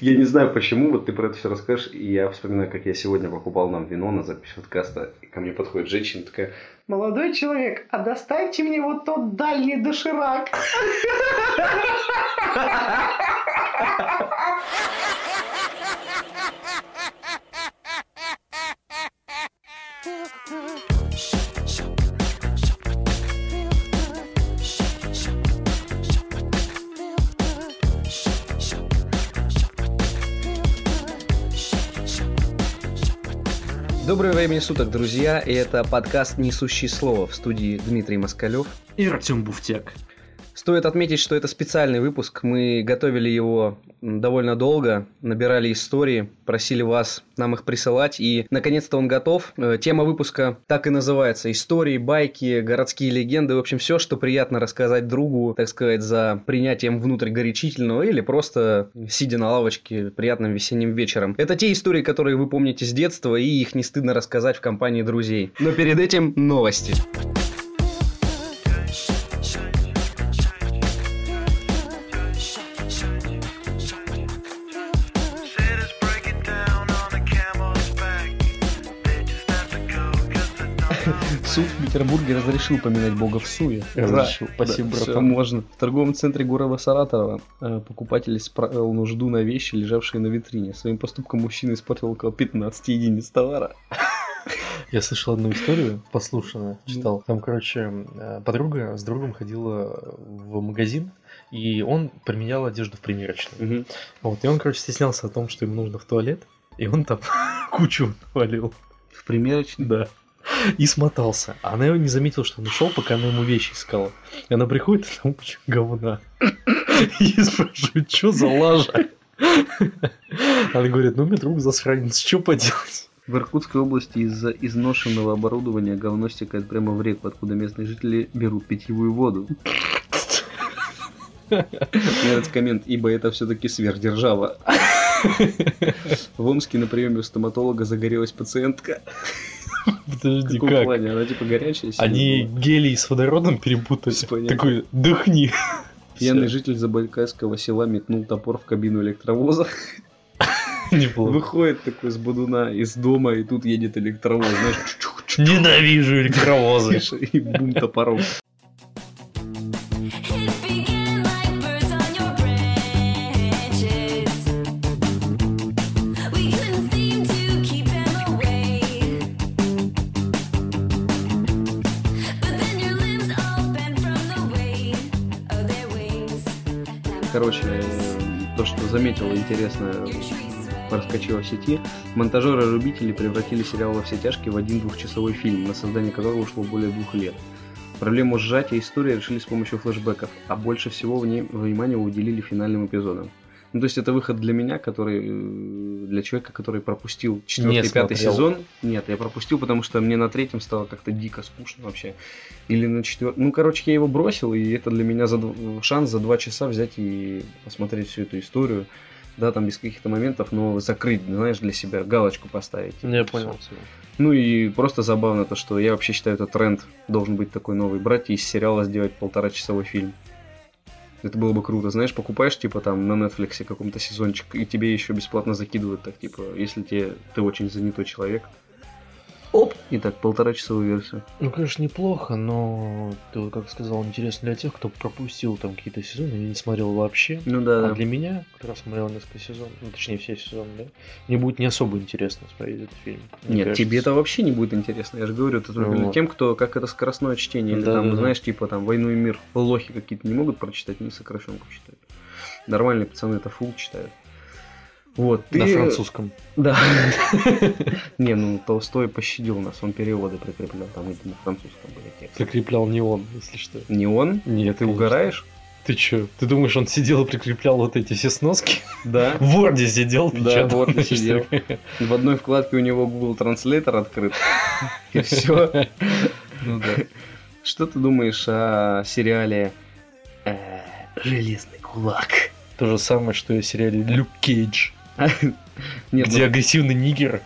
Я не знаю почему, вот ты про это все расскажешь, и я вспоминаю, как я сегодня покупал нам вино на запись подкаста, и ко мне подходит женщина такая, молодой человек, а достаньте мне вот тот дальний доширак. Доброе время суток, друзья, и это подкаст «Несущий слово» в студии Дмитрий Москалев и Артем Буфтяк. Стоит отметить, что это специальный выпуск. Мы готовили его довольно долго, набирали истории, просили вас нам их присылать, и наконец-то он готов. Э, тема выпуска так и называется. Истории, байки, городские легенды, в общем, все, что приятно рассказать другу, так сказать, за принятием внутрь горячительного или просто сидя на лавочке приятным весенним вечером. Это те истории, которые вы помните с детства, и их не стыдно рассказать в компании друзей. Но перед этим новости. Суд в Петербурге разрешил поминать бога в суе. Разрешил. Спасибо, да, братан. Можно. В торговом центре города Саратова э, покупатель исправил нужду на вещи, лежавшие на витрине. Своим поступком мужчина испортил около 15 единиц товара. Я слышал одну историю, послушанную, читал. Там, короче, э, подруга с другом ходила в магазин, и он применял одежду в примерочную. Вот, и он, короче, стеснялся о том, что ему нужно в туалет, и он там кучу валил. В примерочной? Да. И смотался. А она его не заметила, что он ушел, пока она ему вещи искала. И она приходит, и там куча говна. И спрашивает, что за лажа? Она говорит, ну, мне друг засранец, что поделать? В Иркутской области из-за изношенного оборудования говно стекает прямо в реку, откуда местные жители берут питьевую воду. Мне нравится коммент, ибо это все-таки сверхдержава. В Омске на приеме у стоматолога загорелась пациентка. Подожди, В как? плане? Она типа горячая? сильно Они была? гелий с водородом перепутали. Такой, дыхни. Пьяный житель Забайкальского села метнул топор в кабину электровоза. Неплохо. Выходит такой с будуна из дома, и тут едет электровоз, знаешь, Ненавижу электровозы. и бум топором. Заметил, интересно, проскочило в сети. Монтажеры-любители превратили сериал во все тяжкие в один двухчасовой фильм, на создание которого ушло более двух лет. Проблему сжатия истории решили с помощью флешбеков, а больше всего внимания уделили финальным эпизодам. Ну, то есть это выход для меня, который э, для человека, который пропустил четвертый, пятый сезон. Нет, я пропустил, потому что мне на третьем стало как-то дико скучно вообще. Или на четвертом. Ну, короче, я его бросил, и это для меня за шанс за два часа взять и посмотреть всю эту историю. Да, там без каких-то моментов, но закрыть, знаешь, для себя, галочку поставить. Я И понял. Ну и просто забавно то, что я вообще считаю, это тренд должен быть такой новый. Брать и из сериала сделать полтора часовой фильм. Это было бы круто. Знаешь, покупаешь, типа, там, на Netflix каком-то сезончик, и тебе еще бесплатно закидывают, так, типа, если тебе, ты очень занятой человек. И так, полтора часовую версию. Ну, конечно, неплохо, но ты как сказал, интересно для тех, кто пропустил там какие-то сезоны или не смотрел вообще. Ну да, А да. для меня, который смотрел несколько сезонов, ну, точнее, все сезоны, да, мне будет не особо интересно смотреть этот фильм. Нет, кажется. тебе это вообще не будет интересно. Я же говорю, это только для Вот. тем, кто как это скоростное чтение. Или Да, там, да, да. знаешь, типа там войну и мир. Лохи какие-то не могут прочитать, не сокращенку читают. Нормальные пацаны это фул читают. Вот, ты... На французском. Да. Не, ну Толстой пощадил нас, он переводы прикреплял, там эти на французском были тексты. Прикреплял не он, если что. Не он? Нет, Ты угораешь? Ты чё? Ты думаешь, он сидел и прикреплял вот эти все сноски? Да. В Word сидел, Да, печатал. в Word сидел. В одной вкладке у него Google Translator открыт. И все. Ну да. Что ты думаешь о сериале э, Железный кулак? То же самое, что и в сериале Люк Кейдж, Нет, где ну, агрессивный нигер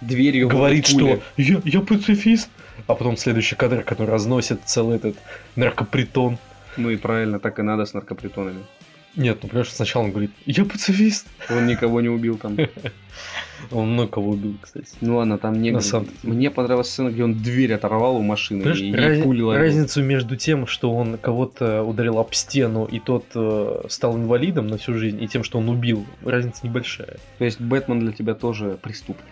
дверью говорит, что я, я пацифист, а потом следующий кадр, который разносит целый этот наркопритон. Ну и правильно, так и надо с наркопритонами. Нет, ну понимаешь, сначала он говорит, я пацифист. Он никого не убил там. Он много кого убил, кстати. Ну ладно, там не На самом деле. Мне понравилась сцена, где он дверь оторвал у машины Понимаешь, и раз- ей пули ловил. разницу между тем, что он кого-то ударил об стену, и тот э, стал инвалидом на всю жизнь, и тем, что он убил, разница небольшая. То есть Бэтмен для тебя тоже преступник.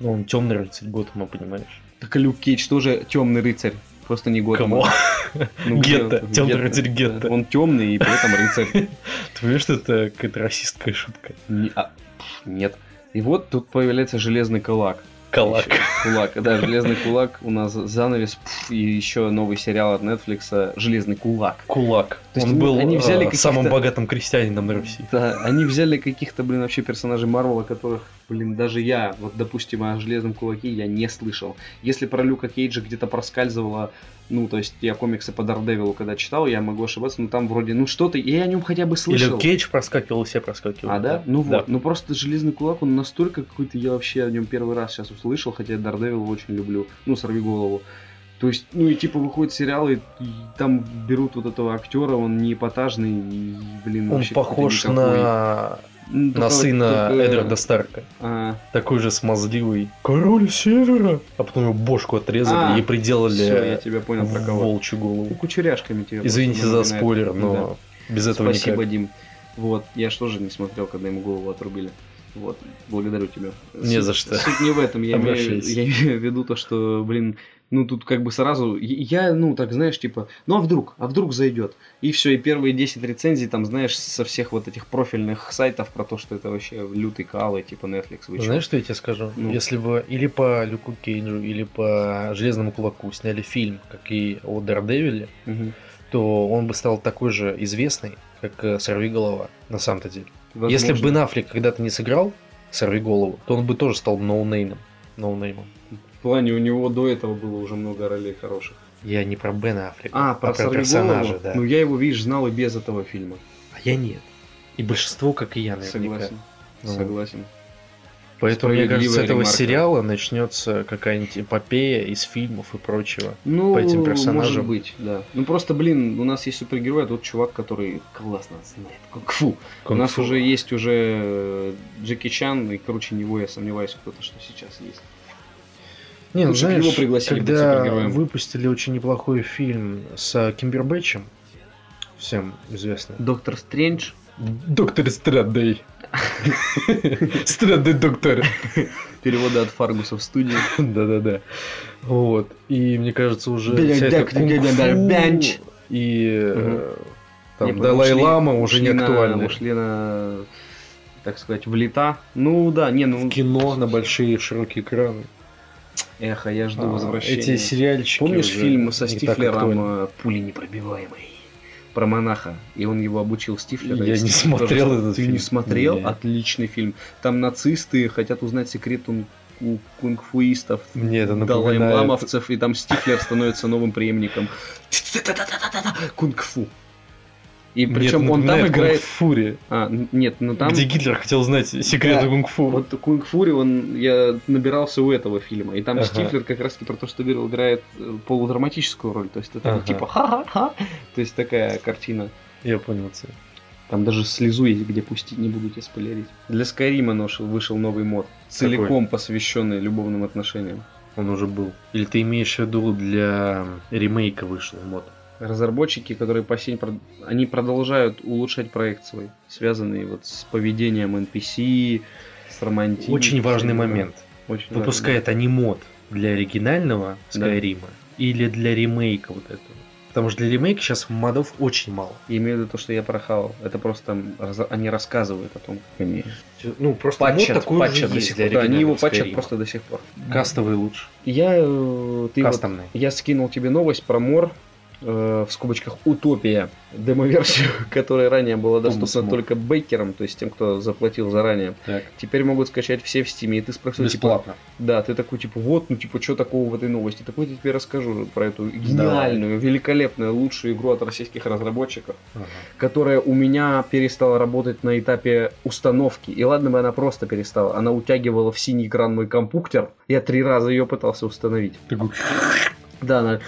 Ну, он темный рыцарь Готэма, понимаешь? Так и Люк Кейдж тоже темный рыцарь. Просто не Готэма. Кого? Ну, Гетто, Гетто. рыцарь Гетто. Он темный и при этом рыцарь. Ты понимаешь, что это какая-то расистская шутка? Не- а, пф, Нет. И вот тут появляется железный кулак. Калак. Кулак, да, железный кулак. У нас занавес пф, и еще новый сериал от Netflix Железный кулак. Кулак. То есть он был они взяли э, самым богатым крестьянином на Руси. Да, они взяли каких-то, блин, вообще персонажей Марвела, которых, блин, даже я, вот, допустим, о Железном Кулаке я не слышал. Если про Люка Кейджа где-то проскальзывало, ну, то есть я комиксы по Дардевилу когда читал, я могу ошибаться, но там вроде, ну, что-то, я о нем хотя бы слышал. Кейдж проскакивал, и все проскакивали. А, да? Ну Да. вот, ну просто Железный Кулак, он настолько какой-то, я вообще о нем первый раз сейчас услышал, хотя я Дардевил очень люблю, ну, сорви голову. То есть, ну и типа выходит сериал, и, и там берут вот этого актера, он не эпатажный, и, блин, Он вообще похож на, На сына только- Эдварда Старка. А, Такой же смазливый. Король Севера. А потом его бошку отрезали А, и приделали всё, я тебя понял про кого. волчью голову. Ну, кучеряшками тебе. Извините за спойлер, Да. но без этого Спасибо, никак. Дим. Вот, я ж тоже не смотрел, когда ему голову отрубили. Вот, благодарю тебя. Не Суть- за что. Суть не в этом. Я имею, я имею в виду то, что, блин, ну тут как бы сразу, я, ну так знаешь, типа, ну а вдруг, а вдруг зайдет. И все, и первые 10 рецензий, там, знаешь, со всех вот этих профильных сайтов про то, что это вообще лютый кал, и типа Netflix. Вы? Знаешь, что я тебе скажу? Ну. Если бы или по Люку Кейджу, или по Железному Кулаку сняли фильм, как и о Дардевиле, Мгм. то он бы стал такой же известный, как э, Сорви Голова, на самом-то деле. Возможно. Если бы Бен Аффлек когда-то не сыграл Сорви Голову, то он бы тоже стал ноунеймом. Ноунеймом. Плане у него до этого было уже много ролей хороших. Я не про Бена Аффлека, А, про, Сорви персонажа, Голову? да. Ну я его, видишь, знал и без этого фильма. А я нет. И большинство, как и я, наверняка. Согласен. Ну, Согласен. Поэтому, мне кажется, с этого ремарка. сериала начнется какая-нибудь эпопея из фильмов и прочего. Ну, по этим может персонажам. быть, да. Ну просто, блин, у нас есть супергерой, а тут чувак, который классно знает кунг-фу. У нас Кунг-фу. уже есть уже Джеки Чан, и, короче, него я сомневаюсь, кто-то что сейчас есть. Не, ну, Лучше бы знаешь, его пригласили когда выпустили очень неплохой фильм с Кимбербэтчем, всем известный. Доктор Стрэндж. Доктор Страдей. Страдей доктор. Перевода от Фаргуса в студию. Да-да-да. Вот. И мне кажется, уже бенч. и э, там Далай-Лама уже не актуальны. Ушли на, так сказать, в лета. Ну да, не, ну, В кино на большие широкие экраны. Эх, а я жду А, возвращения. Эти сериальчики Помнишь фильм со Стифлером э, «Пули непробиваемой»? Про монаха. И он его обучил Стифлера. Я не смотрел тоже- этот Ты фильм. не смотрел? Не. Отличный фильм. Там нацисты хотят узнать секрет ку- кунг-фуистов. Далай-ламовцев, и там Стифлер становится новым преемником. Кунг-фу. И причем это он там играет... Kung Fury, А, нет, ну там... где Гитлер хотел знать секреты Да. кунг-фу. Вот Kung Fury, он, я набирался у этого фильма, и там Ага. Стифлер как раз про то, что говорил, играет э, полудраматическую роль, то есть это Ага. типа ха-ха-ха, то есть такая картина. Я понял тебя. Там даже слезу есть, где пустить, не буду тебе спойлерить. Для Скайрима вышел новый мод, целиком посвященный любовным отношениям. Он уже был. Или ты имеешь в виду для ремейка вышел мод? Разработчики, которые по сей они продолжают улучшать проект свой, связанный вот с поведением NPC, с романтикой. Очень важный момент. Очень Выпускает они мод для оригинального Да. Скайрима или для ремейка вот этого. Потому что для ремейка сейчас модов очень мало. Я имею в виду то, что я прохавал. Это просто раз- они рассказывают о том, как они Ну, просто патчат, мод такой патчат до сих пор. Да, они его патчат просто до сих пор. Кастовый лучше. Я, э, ты вот- Кастомный. я скинул тебе новость про Мор, в скобочках Утопия, демо-версию, которая ранее была доступна Мор. только бэкерам, то есть тем, кто заплатил заранее. Так. Теперь могут скачать все в стиме, и ты спросил, типа, Бесплатно. да, ты такой, типа, вот, ну, типа, что такого в этой новости? Так вот я тебе расскажу про эту гениальную, великолепную, лучшую игру от российских разработчиков. Ага. которая у меня перестала работать на этапе установки. И ладно бы она просто перестала. Она утягивала в синий экран мой компьютер. Я три раза ее пытался установить. Такой, Да, она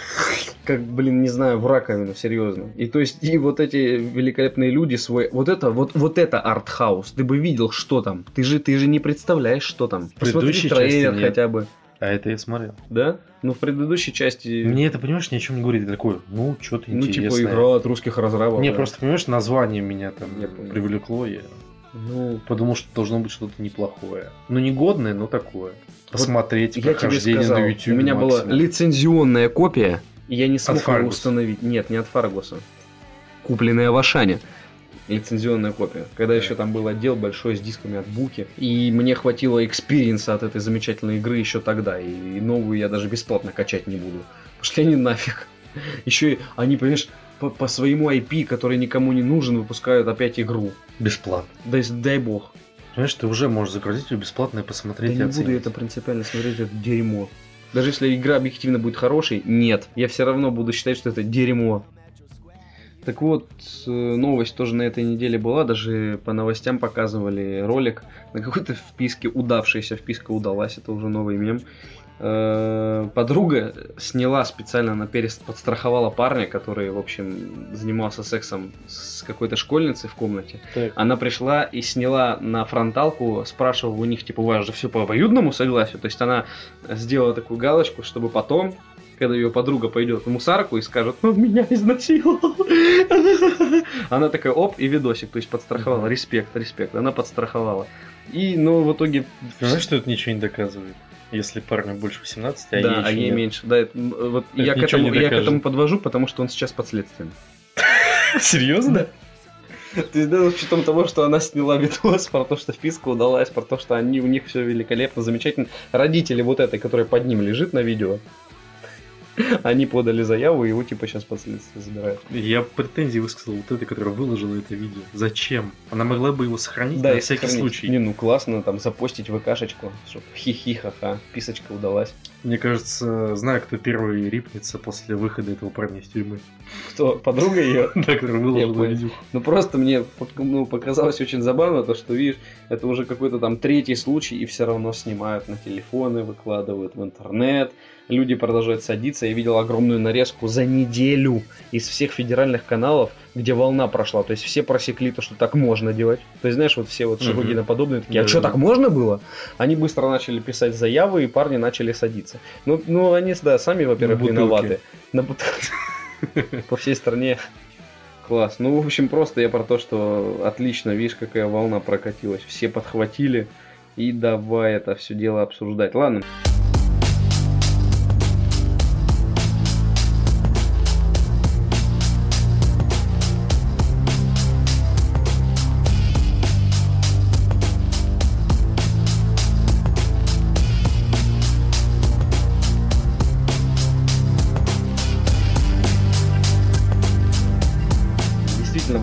как, блин, не знаю, в раковину, серьезно. И то есть, и вот эти великолепные люди свой, вот это, вот, вот это артхаус, ты бы видел, что там. Ты же, ты же не представляешь, что там. Посмотри предыдущей трейлер хотя бы. А это я смотрел. Да? Ну, в предыдущей части... Мне это, понимаешь, ни о чем не говорит. Я такой, ну, что-то ну, интересное. типа, игра от русских разрабов. Не, да. просто, понимаешь, название меня там Я привлекло. Я Ну, подумал, что должно быть что-то неплохое. Ну, не годное, но такое. Посмотреть я тебе прохождение сказал, на у YouTube. меня была максимум. лицензионная копия, и я не смог ее установить. Нет, не от Фаргуса. Купленная в Ашане. Лицензионная копия. Когда еще там был отдел большой с дисками от Буки. И мне хватило experience а от этой замечательной игры еще тогда. И, и новую я даже бесплатно качать не буду. Пошли они нафиг. Еще и они, понимаешь, по, по своему IP, который никому не нужен, выпускают опять игру. Бесплатно. Дай, дай бог. Понимаешь, ты уже можешь загрузить ее бесплатно и посмотреть Да и не буду оценить. это принципиально смотреть, это дерьмо. Даже если игра объективно будет хорошей, нет. Я все равно буду считать, что это дерьмо. Так вот, э, новость тоже на этой неделе была, даже по новостям показывали ролик на какой-то вписке, удавшаяся вписка удалась, это уже новый мем. Э, Подруга сняла специально, она подстраховала парня, который, в общем, занимался сексом с какой-то школьницей в комнате. Так. Она пришла и сняла на фронталку, спрашивала у них, типа, у вас же все по обоюдному согласию. То есть она сделала такую галочку, чтобы потом, когда ее подруга пойдет в мусарку и скажет, он меня изнасиловал. Она такая, оп, и видосик, то есть подстраховала. Респект, респект. Она подстраховала. И, ну, в итоге... Знаешь, что это ничего не доказывает? Если парню больше 18, а да, ей а ей нет. меньше. Да, это, вот Это я, к этому, я к этому подвожу, потому что он сейчас под следствием. Серьезно? То есть, да, с учетом того, что она сняла видос про то, что вписка удалась, про то, что они, у них все великолепно, замечательно. Родители вот этой, которая под ним лежит на видео, они подали заяву, и его типа сейчас под следствие забирают. Я претензии высказал вот этой, которая выложила это видео. Зачем? Она могла бы его сохранить Да, на всякий сохранить. случай. Не, ну классно, там, запостить ВКшечку, чтобы хи-хи-ха-ха, писочка удалась. Мне кажется, знаю, кто первый рипнется после выхода этого парня из тюрьмы. Кто, подруга ее? Да, который выложил понял. видюху. Ну просто мне ну, показалось очень забавно то, что видишь, это уже какой-то там третий случай, и все равно снимают на телефоны, выкладывают в интернет. Люди продолжают садиться. Я видел огромную нарезку за неделю из всех федеральных каналов, где волна прошла. То есть все просекли то, что так можно делать. То есть, знаешь, вот все вот Мгм. Шелудиноподобные такие, а Да, что, да. так можно было? Они быстро начали писать заявы, и парни начали садиться. Ну, ну они, да, сами, во-первых, виноваты. На бутылке. По всей стране Класс. Ну, в общем, просто я про то, что отлично, видишь, какая волна прокатилась. Все подхватили. И давай это все дело обсуждать. Ладно.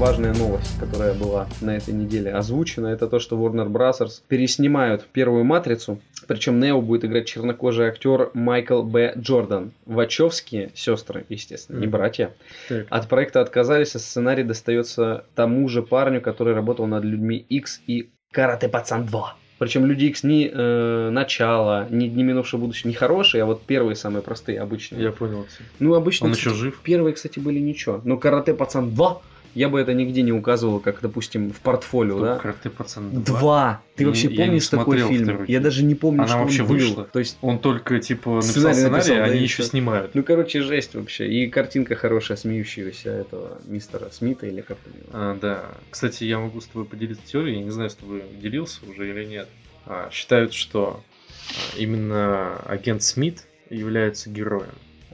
Важная новость, которая была на этой неделе озвучена, это то, что Warner Bros. переснимают первую матрицу. Причем Нео будет играть чернокожий актер Майкл Б. Джордан. Вачовские сестры, естественно, не братья. Так. От проекта отказались, а сценарий достается тому же парню, который работал над Людьми X и Карате Пацан 2. Причем Люди X не э, начало, не Дни минувшего будущего, не хорошие, а вот первые самые простые, обычные. Я понял. Ну, обычно, Он кстати, еще жив? Первые, кстати, были ничего. Но Карате Пацан 2, я бы это нигде не указывал, как, допустим, в портфолио, да? Карате пацан Два. Ты Я- вообще я помнишь такой фильм? Я даже не помню, Она что вообще он был. вышла? То есть, Он только, типа, написал Сценарий сценарий, написал, а да, они и еще снимают. ну, короче, жесть вообще. И картинка хорошая, смеющегося этого мистера Смита или как там его. А, да. Кстати, я могу с тобой поделиться теорией. Я не знаю, с тобой делился уже или нет. А, считают, что а, именно агент Смит является героем,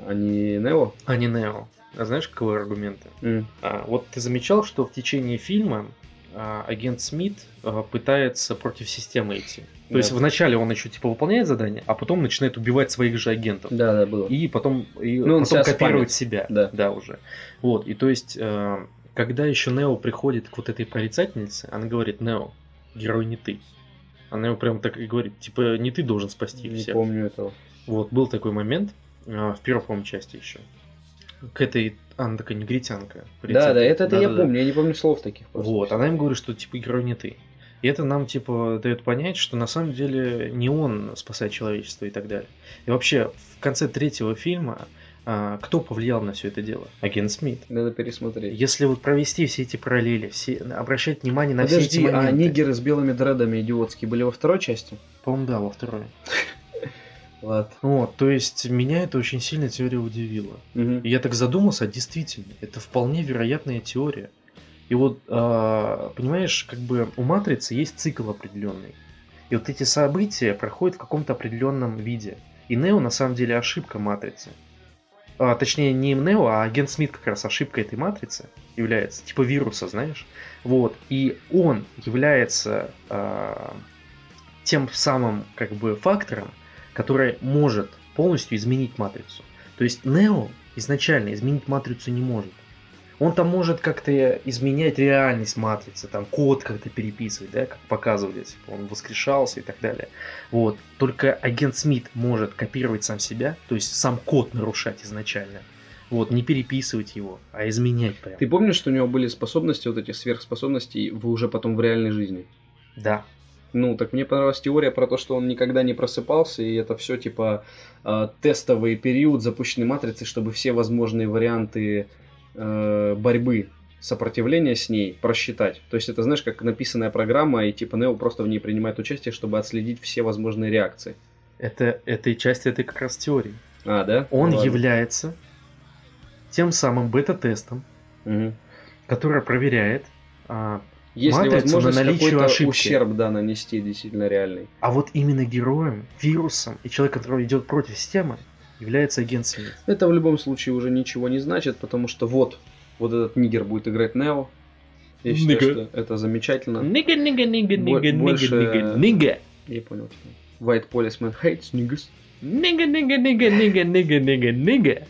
А не Нео? а не Нео. А знаешь, каковы аргументы? М. А, вот ты замечал, что в течение фильма а, агент Смит а, пытается против системы идти. То Да. есть вначале он еще типа выполняет задание, а потом начинает убивать своих же агентов. Да, да, было. И потом, и Ну, он потом копирует спамит. себя. Да. уже. Вот, и то есть, э, когда еще Нео приходит к вот этой прорицательнице, она говорит, Нео, герой не ты. Она ему прям так и говорит, типа, не ты должен спасти Не всех. помню этого. Вот, был такой момент, э, в первой, по-моему, части еще. К этой, она такая негритянка. Да, да, это, это я помню, я не помню слов таких. просто. Вот, она им говорит, что типа герой не ты. И это нам типа дает понять, что на самом деле не он спасает человечество и так далее. И вообще в конце третьего фильма а, кто повлиял на все это дело? Агент Смит. Надо пересмотреть. Если вот провести все эти параллели, все, обращать внимание на все Подожди, эти а моменты. нигеры с белыми дредами идиотские были во второй части? По-моему, да, во второй. Ладно. Вот, то есть меня это очень сильно теория удивила. Мгм. И я так задумался, а действительно, это вполне вероятная теория. И вот, а, понимаешь, как бы у матрицы есть цикл определенный. И вот эти события проходят в каком-то определенном виде. И Нео на самом деле ошибка матрицы. А, точнее, не Нео, а агент Смит как раз ошибка этой матрицы является. Типа вируса, знаешь. Вот. И он является а, тем самым как бы фактором, который может полностью изменить матрицу. То есть Нео изначально изменить матрицу не может. Он там может как-то изменять реальность матрицы, там код как-то переписывать, да, как показывали, типа он воскрешался и так далее. Вот. Только агент Смит может копировать сам себя, то есть сам код нарушать изначально. Вот, не переписывать его, а изменять прям. Ты помнишь, что у него были способности, вот эти сверхспособности, в, уже потом в реальной жизни? Да. Ну, так мне понравилась теория про то, что он никогда не просыпался, и это все типа э, тестовый период запущенной матрицы, чтобы все возможные варианты э, борьбы, сопротивления с ней просчитать. То есть это, знаешь, как написанная программа, и типа Нео просто в ней принимает участие, чтобы отследить все возможные реакции. Это, этой часть этой как раз теории. А, да? Он Ну ладно. является тем самым бета-тестом, Мгм. который проверяет. а, Есть ли матрицу возможность на наличие какой-то ошибки. ущерб, да, нанести действительно реальный? а вот именно героем, вирусом и человек, который идет против системы, является агент Смит. Это в любом случае уже ничего не значит, потому что вот, вот этот нигер будет играть Нео. Я считаю, Нигер. что это замечательно. Нига, нига, нига, нига, больше- нига, нига, нига. Я понял тебя. White policeman hates niggas Нига, нига, нига, нига, нига, нига, нига.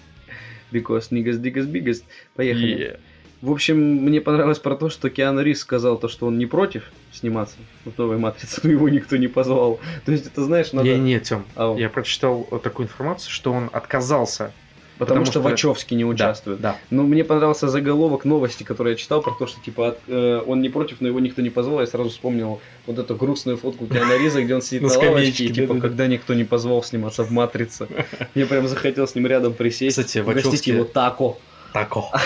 because niggas biggest biggest. Поехали. Yeah. В общем, мне понравилось про то, что Киану Рис сказал то, что он не против сниматься в новой матрице, но его никто не позвал. То есть это, знаешь, надо... Не, не, Тём, Ау. я прочитал такую информацию, что он отказался. потому, потому что, что- Вачовски не участвует. Да. Ну, мне понравился заголовок новости, который я читал, про то, что, типа, от- э, он не против, но его никто не позвал. Я сразу вспомнил вот эту грустную фотку Киану Риза, где он сидит На на, лавочке, и, типа, когда никто не позвал сниматься в «Матрице». Мне прям захотел с ним рядом присесть, Кстати, угостить Вачовски- его тако. Тако.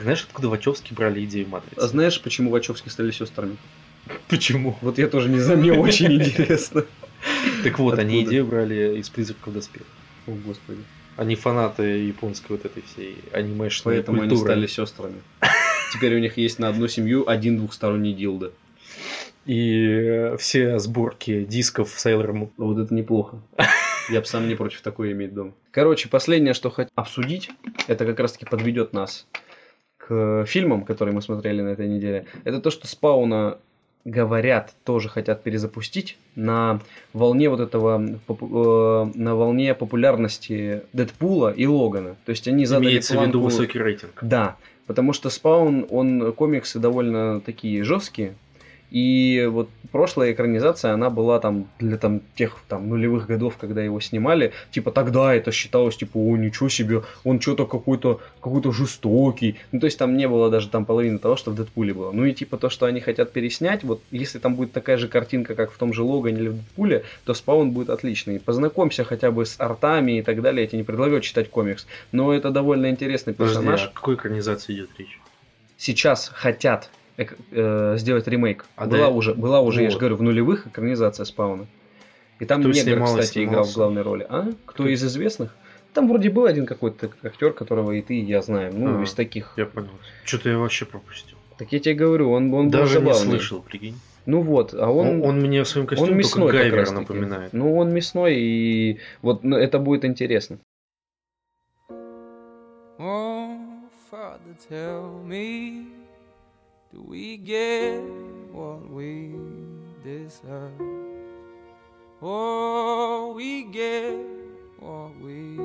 Знаешь, откуда Вачовски брали идею матрицы? А знаешь, почему Вачовски стали сестрами? Почему? Вот я тоже не знаю, мне очень интересно. Так вот, они идею брали из призраков доспех. О, господи. Они фанаты японской вот этой всей анимешной Поэтому они культуры. стали сестрами. Теперь у них есть на одну семью один двухсторонний дилдо. И все сборки дисков Sailor Moon. Ну, Вот это неплохо. Я бы сам не против такое иметь дома. Короче, последнее, что хотел обсудить, это как раз-таки подведет нас к фильмам, которые мы смотрели на этой неделе. Это то, что Спауна говорят, тоже хотят перезапустить на волне вот этого, попу- э, на волне популярности Дэдпула и Логана. То есть они задали Имеется в виду планку- высокий рейтинг. Да, потому что Спаун, он комиксы довольно такие жесткие. И вот прошлая экранизация, она была там для там тех там нулевых годов, когда его снимали. Типа тогда это считалось, типа, о, ничего себе, он что-то какой-то какой-то жестокий. Ну, то есть там не было даже там половины того, что в Дэдпуле было. Ну и типа то, что они хотят переснять, вот если там будет такая же картинка, как в том же Логане или в Дэдпуле, то Спаун будет отличный. Познакомься хотя бы с артами и так далее. Я тебе не предлагаю читать комикс. Но это довольно интересный Подожди, персонаж о какой экранизации идет речь? сейчас хотят э, сделать ремейк. А была да- уже, была уже, я же вот. говорю, в нулевых экранизация Спауна. И там Кто негр, снимался, кстати, играл в снимался? главной роли. А? Кто из известных? Там вроде был один какой-то актер, которого и ты, и я знаем. Ну, А. из таких. Я понял. Что-то я вообще пропустил. Так я тебе говорю, он, он был Даже не забавный. слышал, прикинь. Ну вот, а он... Он, он мне в своем костюме он только мясной как Гайвера напоминает. Ну, он мясной, и вот ну, это будет интересно. Oh, Father, tell me, do we get what we deserve? Oh, we get what we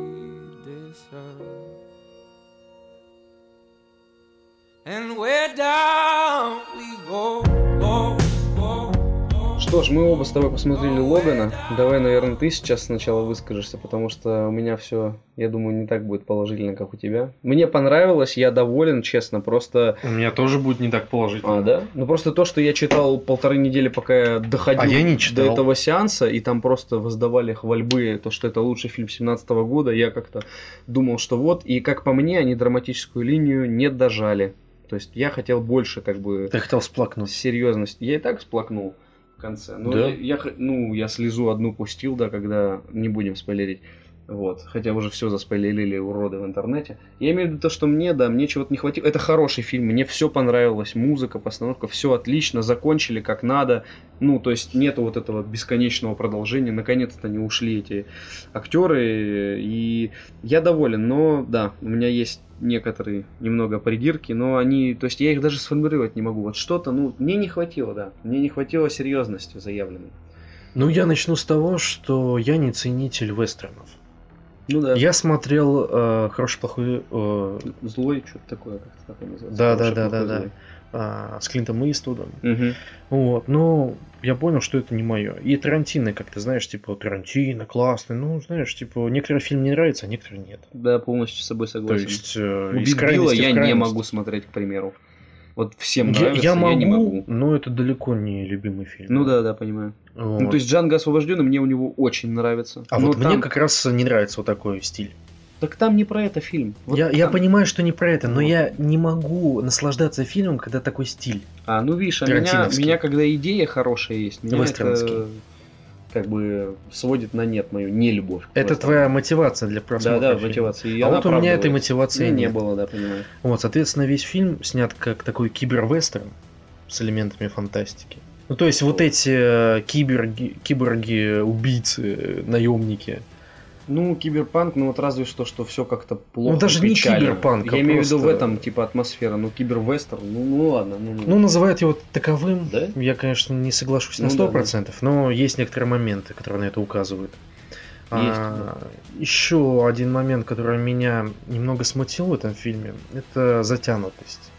deserve. And where down we go. Что ж, мы оба с тобой посмотрели Логана. Давай, наверное, ты сейчас сначала выскажешься, потому что у меня все, я думаю, не так будет положительно, как у тебя. Мне понравилось, я доволен, честно, просто... У меня тоже будет не так положительно. А, да? Ну просто то, что я читал полторы недели, пока я доходил А я не до читал. этого сеанса, и там просто воздавали хвальбы, то, что это лучший фильм 17 года, я как-то думал, что вот, и как по мне, они драматическую линию не дожали. То есть я хотел больше, как бы, Ты хотел сплакнуть. серьезность. Я и так всплакнул в конце. Но Да? я, ну, я слезу одну пустил, да, когда не будем спойлерить. Вот. Хотя уже все заспойлерили уроды в интернете. Я имею в виду то, что мне, да, мне чего-то не хватило. Это хороший фильм, мне все понравилось. Музыка, постановка, все отлично, закончили как надо. Ну, то есть нету вот этого бесконечного продолжения. Наконец-то не ушли эти актеры. И я доволен, но да, у меня есть некоторые немного придирки, но они, то есть я их даже сформулировать не могу. Вот что-то, ну, мне не хватило, да. Мне не хватило серьезности заявленной. Ну, я начну с того, что я не ценитель вестернов. Ну да. Я смотрел э, хороший плохой э, Злой, что-то такое, как это такое называется. Да, Хороший, да, да, да, злой. а, с Клинтом Иствудом. Мгм. Вот, но я понял, что это не мое. И Тарантино, как ты знаешь, типа Тарантино классный, ну знаешь, типа некоторые фильмы не нравятся, а некоторые нет. Да, полностью с собой То согласен. есть э, Убить Билла я не могу смотреть, к примеру. Вот всем Я, нравится, я я, могу, не могу. но это далеко не любимый фильм. Ну да, да, понимаю. Вот. Ну, то есть Джанго освобожденный мне у него очень нравится. А Но вот мне там- как раз не нравится вот такой стиль. Так там не про это фильм. Вот я, я там- понимаю, что не про это, но Вот. я не могу наслаждаться фильмом, когда такой стиль. А, ну видишь, а меня, меня когда идея хорошая есть, меня это. Как бы сводит на нет мою нелюбовь. Это твоя мотивация для Да, просмотра да, фильма. мотивация. И А вот у меня этой мотивации Не, не было, да, понимаю. Вот, соответственно, весь фильм снят как такой кибервестерн с элементами фантастики. Ну, то есть вот эти э, киберги, киборги, убийцы, наемники. Ну, киберпанк, ну вот разве что, что все как-то плохо. Ну, даже не киберпанк, а Я имею в виду в просто- этом, типа, атмосфера. Ну, кибервестерн, ну, ну ладно. Ну, Ну, называют его таковым. Да? Я, конечно, не соглашусь на Ну да, 100%, но есть некоторые моменты, которые на это указывают. А, еще один момент, который меня немного смутил в этом фильме, это затянутость.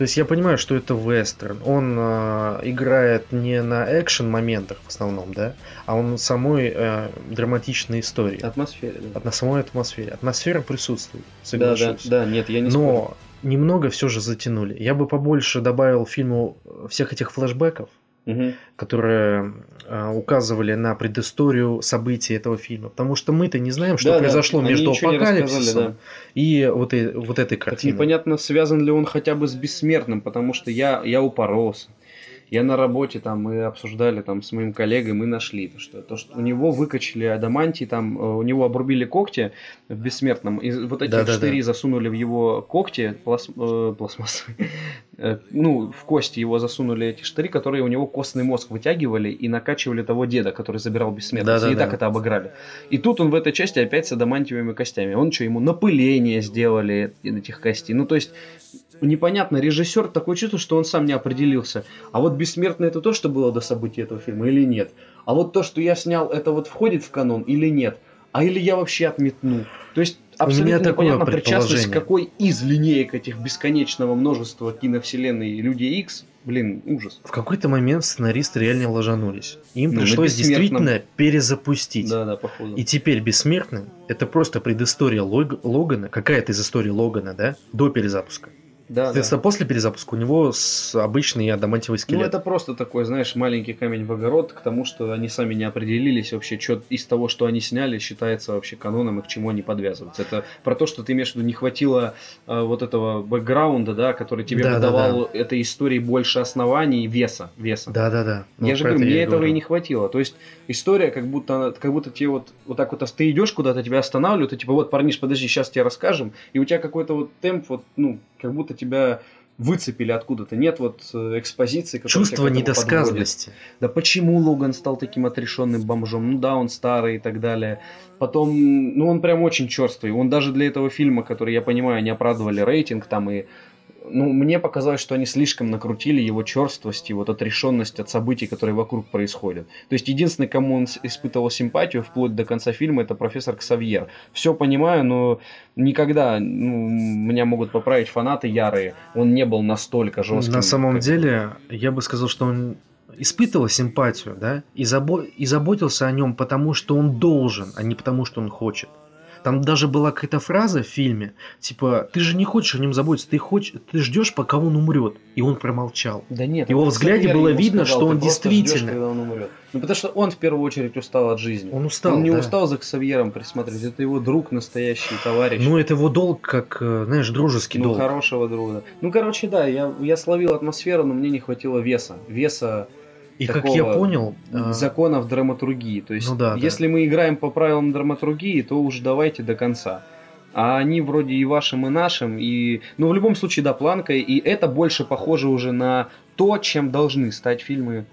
То есть я понимаю, что это вестерн. Он э, играет не на экшен моментах в основном, да, а он на самой э, драматичной истории. атмосфера, да. От на самой атмосфере. Атмосфера присутствует, Да, да, соглашусь. да, нет, я не спорю. Но немного все же затянули. Я бы побольше добавил фильму всех этих флешбеков, Мгм. которые указывали на предысторию событий этого фильма. Потому что мы-то не знаем, что Да, да, произошло они между апокалипсисом да. и вот, э- вот этой Так картиной. непонятно, связан ли он хотя бы с бессмертным, потому что я, я упоролся. Я на работе там, мы обсуждали там с моим коллегой, мы нашли, то, что, то, что у него выкачали адамантий, там, э, у него обрубили когти в бессмертном, и вот эти Да-да-да. штыри засунули в его когти, плас, э, пластмассовые, э, ну, в кости его засунули эти штыри, которые у него костный мозг вытягивали и накачивали того деда, который забирал бессмертность, и Да-да-да. так это обыграли. И тут он в этой части опять с адамантиевыми костями. Он что, ему напыление сделали этих костей. Ну, то есть, непонятно, режиссер такое чувство, что он сам не определился. А вот бессмертный это то, что было до событий этого фильма или нет? А вот то, что я снял, это вот входит в канон или нет? А или я вообще отметну? То есть абсолютно непонятно причастность какой из линеек этих бесконечного множества киновселенной Люди X. Блин, ужас. В какой-то момент сценаристы реально ложанулись. Им Ну, пришлось действительно перезапустить. Да, да, походу. И теперь бессмертный это просто предыстория Лог- Логана, какая-то из истории Логана, да, до перезапуска. Да, да. Соответственно, после перезапуска у него с обычный адамантиевый Ну, скелет. это просто такой, знаешь, маленький камень в огород к тому, что они сами не определились вообще, что из того, что они сняли, считается вообще каноном и к чему они подвязываются. Это про то, что ты имеешь в виду, не хватило э, вот этого бэкграунда, да, который тебе Да, бы да, давал этой истории больше оснований и веса. веса. Да-да-да. Ну, я же говорю, это мне я этого говорю. и не хватило. То есть история, как будто, как будто тебе вот, вот так вот, ты идешь куда-то, тебя останавливают, и типа, вот, парниш, подожди, сейчас тебе расскажем, и у тебя какой-то вот темп, вот, ну, как будто тебя выцепили откуда-то. Нет вот э, экспозиции, Чувство этому подводит. недосказанности. Да почему Логан стал таким отрешенным бомжом? Ну да, он старый и так далее. Потом, ну он прям очень черствый. Он даже для этого фильма, который, я понимаю, они оправдывали рейтинг там и... Ну, мне показалось, что они слишком накрутили его черствость и вот отрешенность от событий, которые вокруг происходят. То есть, единственный, кому он испытывал симпатию вплоть до конца фильма, это профессор Ксавьер. Все понимаю, но никогда, ну, меня могут поправить фанаты ярые, он не был настолько жестким. На самом как- деле, я бы сказал, что он испытывал симпатию, да, и, забо- и заботился о нем потому, что он должен, а не потому, что он хочет. Там даже была какая-то фраза в фильме, типа, ты же не хочешь о нем заботиться, ты, хочешь, ты ждешь, пока он умрет. И он промолчал. Да нет. Его взгляде было видно, сказал, что «Ты он действительно- когда он умрет. Ну потому что он в первую очередь устал от жизни. Он устал, Он не да. устал за Ксавьером присматривать. Это его друг настоящий, товарищ. Ну, это его долг, как, э, знаешь, дружеский Ну, долг. хорошего друга. Ну, короче, да, я, я словил атмосферу, но мне не хватило веса. Веса И как я понял, э, законов драматургии. То есть, ну да, да. если мы играем по правилам драматургии, то уж давайте до конца. А они вроде и вашим, и нашим, и... Ну, в любом случае, да, планка, и это больше похоже уже на то, чем должны стать фильмы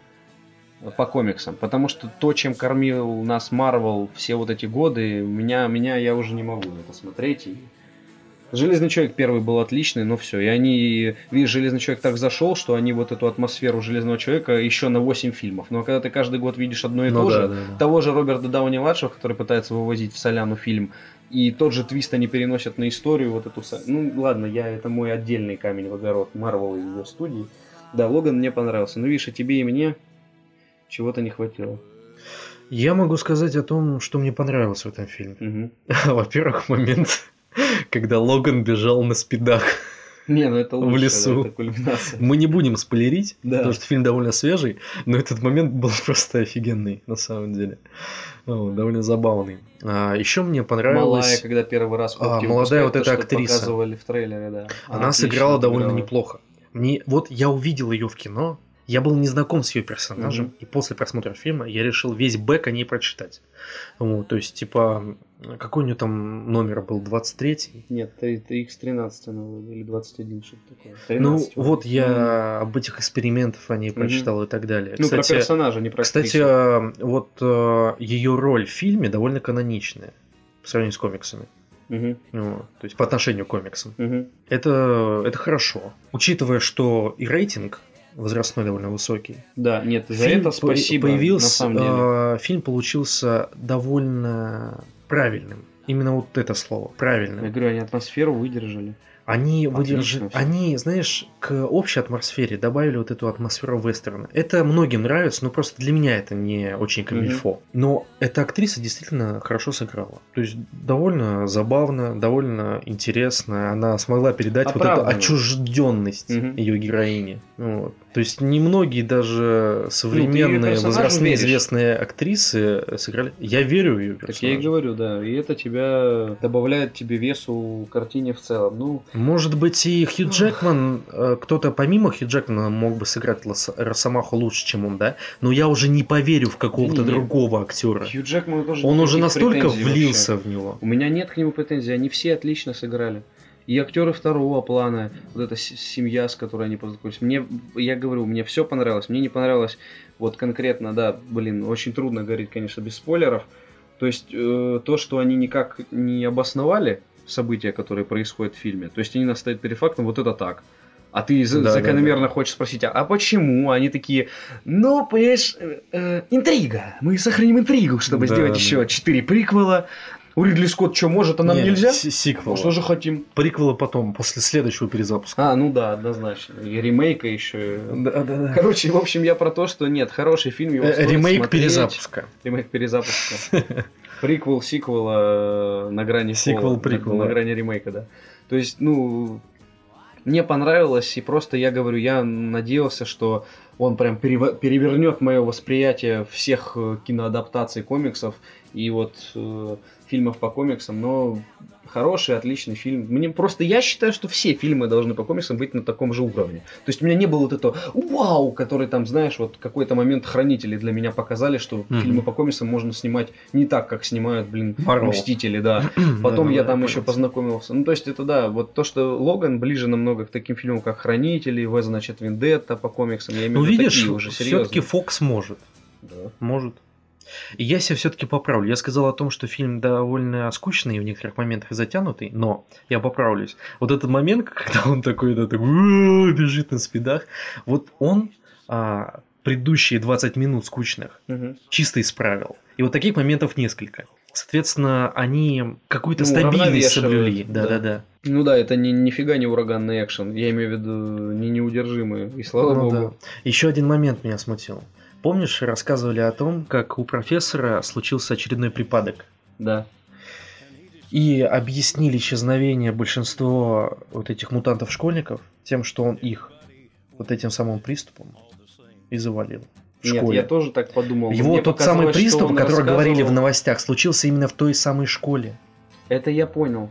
по комиксам. Потому что то, чем кормил нас Марвел все вот эти годы, меня, меня я уже не могу это смотреть. И... Железный человек первый был отличный, но все. И они, видишь, Железный человек так зашел, что они вот эту атмосферу Железного человека еще на 8 фильмов. Но когда ты каждый год видишь одно и Ну то да, же, да, да. того же Роберта Дауни младшего, который пытается вывозить в соляну фильм, и тот же твист они переносят на историю вот эту. Ну ладно, я это мой отдельный камень в огород Марвел и ее студии. Да, Логан мне понравился. Но видишь, и тебе, и мне чего-то не хватило. Я могу сказать о том, что мне понравилось в этом фильме. Мгм. Во-первых, момент, когда Логан бежал на спидах. Не, ну это В лучше, лесу. да. Мы не будем спойлерить, Да. потому что фильм довольно свежий, но этот момент был просто офигенный, на самом деле. Вот, довольно забавный. А, еще мне понравилось... Малая, когда первый раз А, молодая вот эта актриса. показывали в трейлере, да. Она отлично сыграла довольно отыграла. неплохо. Мне, вот я увидел ее в кино, я был не знаком с ее персонажем, Мгм. и после просмотра фильма я решил весь бэк о ней прочитать. Вот, то есть, типа, какой у нее там номер был, 23-й? Нет, это X13 она, или 21, что-то такое. Ну, 13, вот по-моему. я об этих экспериментах о ней прочитал и так далее. Ну, про Кстати, персонажа, не про кстати, актрису. вот э, ее роль в фильме довольно каноничная по сравнению с комиксами. Мгм, Ну, то есть по отношению к комиксам. мгм. Это, это хорошо. Учитывая, что и рейтинг возрастной довольно высокий. Да, нет, за Фильм это спасибо, Появился, на самом деле. э, фильм получился довольно правильным. Именно вот это слово, Я правильным. говорю, они атмосферу выдержали. Они выдержали, они, знаешь, к общей атмосфере добавили вот эту атмосферу вестерна. Это многим нравится, но просто для меня это не очень камильфо. Но эта актриса действительно хорошо сыграла. То есть довольно забавно, довольно интересно. Она смогла передать вот эту отчужденность Мгм. ее героини. Вот. То есть немногие даже современные Ну, возрастные веришь. известные актрисы сыграли. Я верю в ее Так я и персонажа. говорю, да. И это тебя добавляет тебе весу картине в целом. Ну, Может быть, и Хью Джекман, э, кто-то помимо Хью Джекмана мог бы сыграть Росомаху лучше, чем он, да? Но я уже не поверю в какого-то другого актера. Хью Джекману тоже Он уже настолько влился вообще. в него. У меня нет к нему претензий, они все отлично сыграли. И актеры второго плана, вот эта семья, с которой они познакомились. Мне, я говорю, мне все понравилось. Мне не понравилось, вот конкретно, да, блин, очень трудно говорить, конечно, без спойлеров. То есть э, то, что они никак не обосновали события, которые происходят в фильме. То есть они нас ставят перед фактом, вот это так. А ты Да, да, закономерно хочешь спросить, а, а почему? Они такие, ну, понимаешь, э, э, интрига. Мы сохраним интригу, чтобы Да, сделать да. еще четыре приквела. У Ридли Скотт что может, а нам Не, нельзя? Сиквел. Что же хотим? Приквелы потом, после следующего перезапуска. А, ну да, однозначно. И ремейка еще. Да, да, да. Короче, в общем, я про то, что нет, хороший фильм, его Э, стоит Ремейк смотреть. перезапуска. Ремейк перезапуска. Приквел сиквела э, на грани Сиквел фола, на-. На, грани ремейка, да. То есть, ну, мне понравилось, и просто я говорю, я надеялся, что он прям перевернет мое восприятие всех э, киноадаптаций комиксов и вот э, фильмов по комиксам, но хороший, отличный фильм. Мне просто я считаю, что все фильмы должны по комиксам быть на таком же уровне. То есть у меня не было вот этого вау, который там, знаешь, вот какой-то момент хранители для меня показали, что Мгм. фильмы по комиксам можно снимать не так, как снимают, блин, Marvel. Мстители, да. Потом Да, я да, там я еще познакомился. Ну, то есть, это да, вот то, что Логан ближе намного к таким фильмам, как Хранители, В, значит, Вендетта по комиксам. Я имею Ну, в виду видишь, такие уже все-таки серьезные. Фокс может. Да. Может. И я себя все-таки поправлю. Я сказал о том, что фильм довольно скучный и в некоторых моментах затянутый, но я поправлюсь. Вот этот момент, когда он такой, да, «Ууу», бежит на спидах, вот он а, предыдущие 20 минут скучных Мгм. чисто исправил. И вот таких моментов несколько. Соответственно, они какую-то Ну, стабильность соблюли. да. Да-да-да. Ну да, это ни, нифига не ураганный экшен. Я имею в виду не неудержимый. И слава Ну богу. да. Еще один момент меня смутил. Помнишь, рассказывали о том, как у профессора случился очередной припадок? Да. И объяснили исчезновение большинства вот этих мутантов-школьников тем, что он их вот этим самым приступом и завалил. В Нет, школе. я тоже так подумал. Его Мне тот самый приступ, о котором говорили в новостях, случился именно в той самой школе. Это я понял.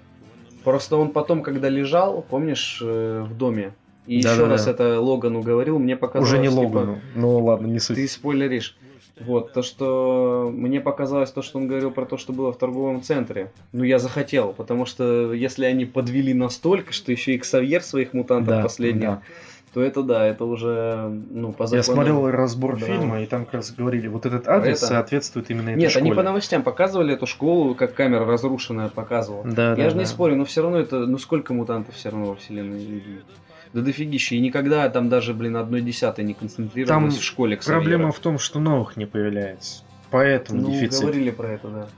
Просто он потом, когда лежал, помнишь, э, в доме, и еще Да-да-да. раз это Логану говорил, мне показалось, Уже не типа, Логану. Ну ладно, не суть. Ты спойлеришь. Вот, то, что мне показалось то, что он говорил про то, что было в торговом центре. Ну, я захотел, потому что если они подвели настолько, что еще и Ксавьер своих мутантов Да, последних, да. то это да, это уже, ну, по Я закону- смотрел разбор Да. фильма, и там как раз говорили, вот этот адрес Это- соответствует именно этой Нет, школе. они по новостям показывали эту школу, как камера разрушенная показывала. Да, Я да, же не да. спорю, но все равно это, ну сколько мутантов все равно во вселенной? Да дофигища, и никогда там даже, блин, одной десятой не концентрировалось Там в школе Ксавьера. Проблема в том, что новых не появляется. Поэтому Ну, дефицит. говорили про это, да.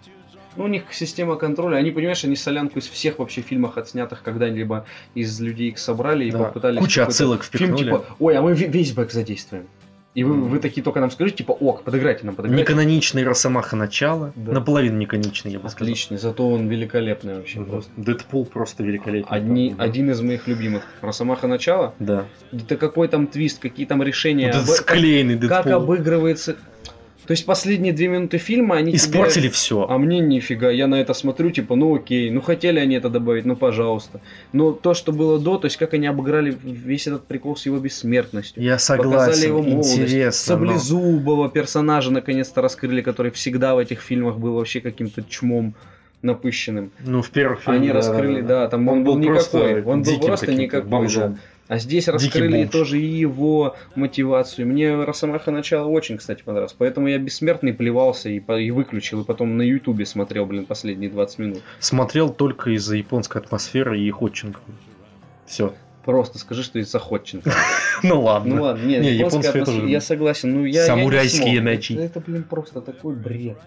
Ну, у них система контроля. Они, понимаешь, они солянку из всех вообще фильмах отснятых когда-либо из людей их собрали и Да. попытались... Куча отсылок Фильм впихнули. типа, ой, а мы ве- весь бэк задействуем. И вы, вы такие только нам скажите, типа, ок, подыграйте нам, подыграйте. Неканоничный Росомаха начало. Да. Наполовину неканоничный, я бы сказал. Отличный, зато он великолепный вообще. Мгм. Просто. Дэдпул просто великолепный. Одни, Да. один из моих любимых. Росомаха начало. Да. Это какой там твист, какие там решения. Вот об- склеенный как, как Дэдпул. обыгрывается. То есть последние две минуты фильма они тебе- Испортили все. А мне нифига, я на это смотрю, типа, ну окей, ну хотели они это добавить, ну пожалуйста. Но то, что было до, то есть как они обыграли весь этот прикол с его бессмертностью. Я Показали согласен, его молодость. интересно. но- Саблезубого персонажа наконец-то раскрыли, который всегда в этих фильмах был вообще каким-то чмом напыщенным. Ну, в первых фильмах. Они да, раскрыли, да, да, там он, был просто никакой, он был просто никакой, бомжом. да. А здесь раскрыли тоже и его мотивацию. Мне Росомаха начало очень, кстати, понравилось. Поэтому я бессмертный плевался и, по- и выключил. И потом на Ютубе смотрел, блин, последние 20 минут. Смотрел только из-за японской атмосферы и Ходченко. Все. Просто скажи, что из-за Ходченко. Ну ладно. Ну ладно, нет, Не, японская атмосфера, я согласен. Ну, я, Самурайские ночи. Это, это, блин, просто такой бред.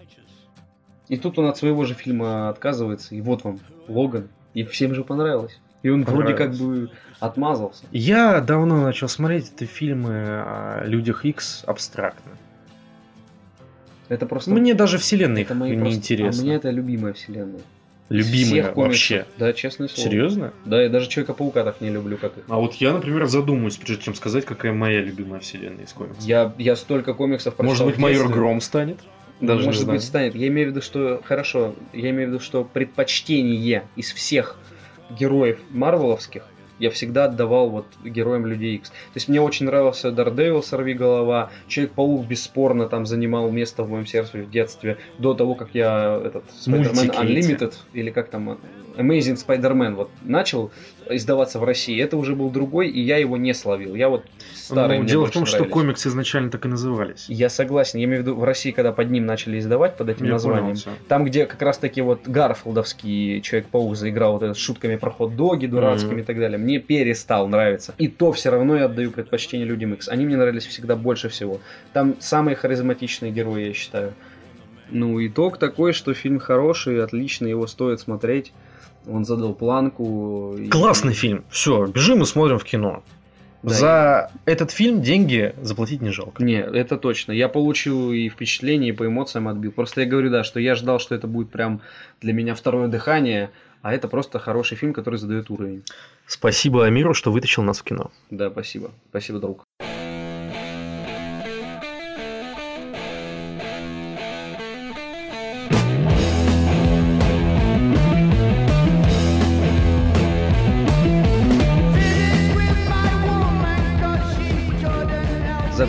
И тут он от своего же фильма отказывается. И вот вам Логан. И всем же понравилось. И он вроде как бы отмазался. Я давно начал смотреть эти фильмы о людях X абстрактно. Это просто... Мне даже вселенная это мои не просто- интересно. А мне это любимая вселенная. Любимая всех вообще. Да, честное слово. Серьезно? Да, я даже Человека-паука так не люблю, как их. А вот я, например, задумаюсь, прежде чем сказать, какая моя любимая вселенная из комиксов. Я, я столько комиксов прочитал Может быть, майор. Гром станет? Даже Может быть, станет. Я имею в виду, что... Хорошо, я имею в виду, что предпочтение из всех героев марвеловских я всегда отдавал вот героям Людей Икс. То есть мне очень нравился Дардевил, Сорви Голова, Человек-паук бесспорно там занимал место в моем сердце в детстве, до того, как я этот Spider-Man Unlimited, или как там, Amazing Spider-Man вот начал издаваться в России, это уже был другой, и я его не словил. Я вот старый Ну, дело в том, что нравились. комиксы изначально так и назывались. Я согласен. Я имею в виду, в России, когда под ним начали издавать, под этим Я названием, понял там, где как раз таки вот Гарфилдовский Человек-паук заиграл вот это с шутками про хот-доги дурацкими Мгм. и так далее, мне перестал нравиться. И то все равно я отдаю предпочтение Людям Икс. Они мне нравились всегда больше всего. Там самые харизматичные герои, я считаю. Ну, итог такой, что фильм хороший, отличный, его стоит смотреть. Он задал планку. и- Классный фильм. Все, бежим и смотрим в кино. Да, За этот фильм деньги заплатить не жалко. Не, это точно. Я получил и впечатление, и по эмоциям отбил. Просто я говорю, да, что я ждал, что это будет прям для меня второе дыхание, а это просто хороший фильм, который задает уровень. Спасибо Амиру, что вытащил нас в кино. Да, спасибо. Спасибо, друг.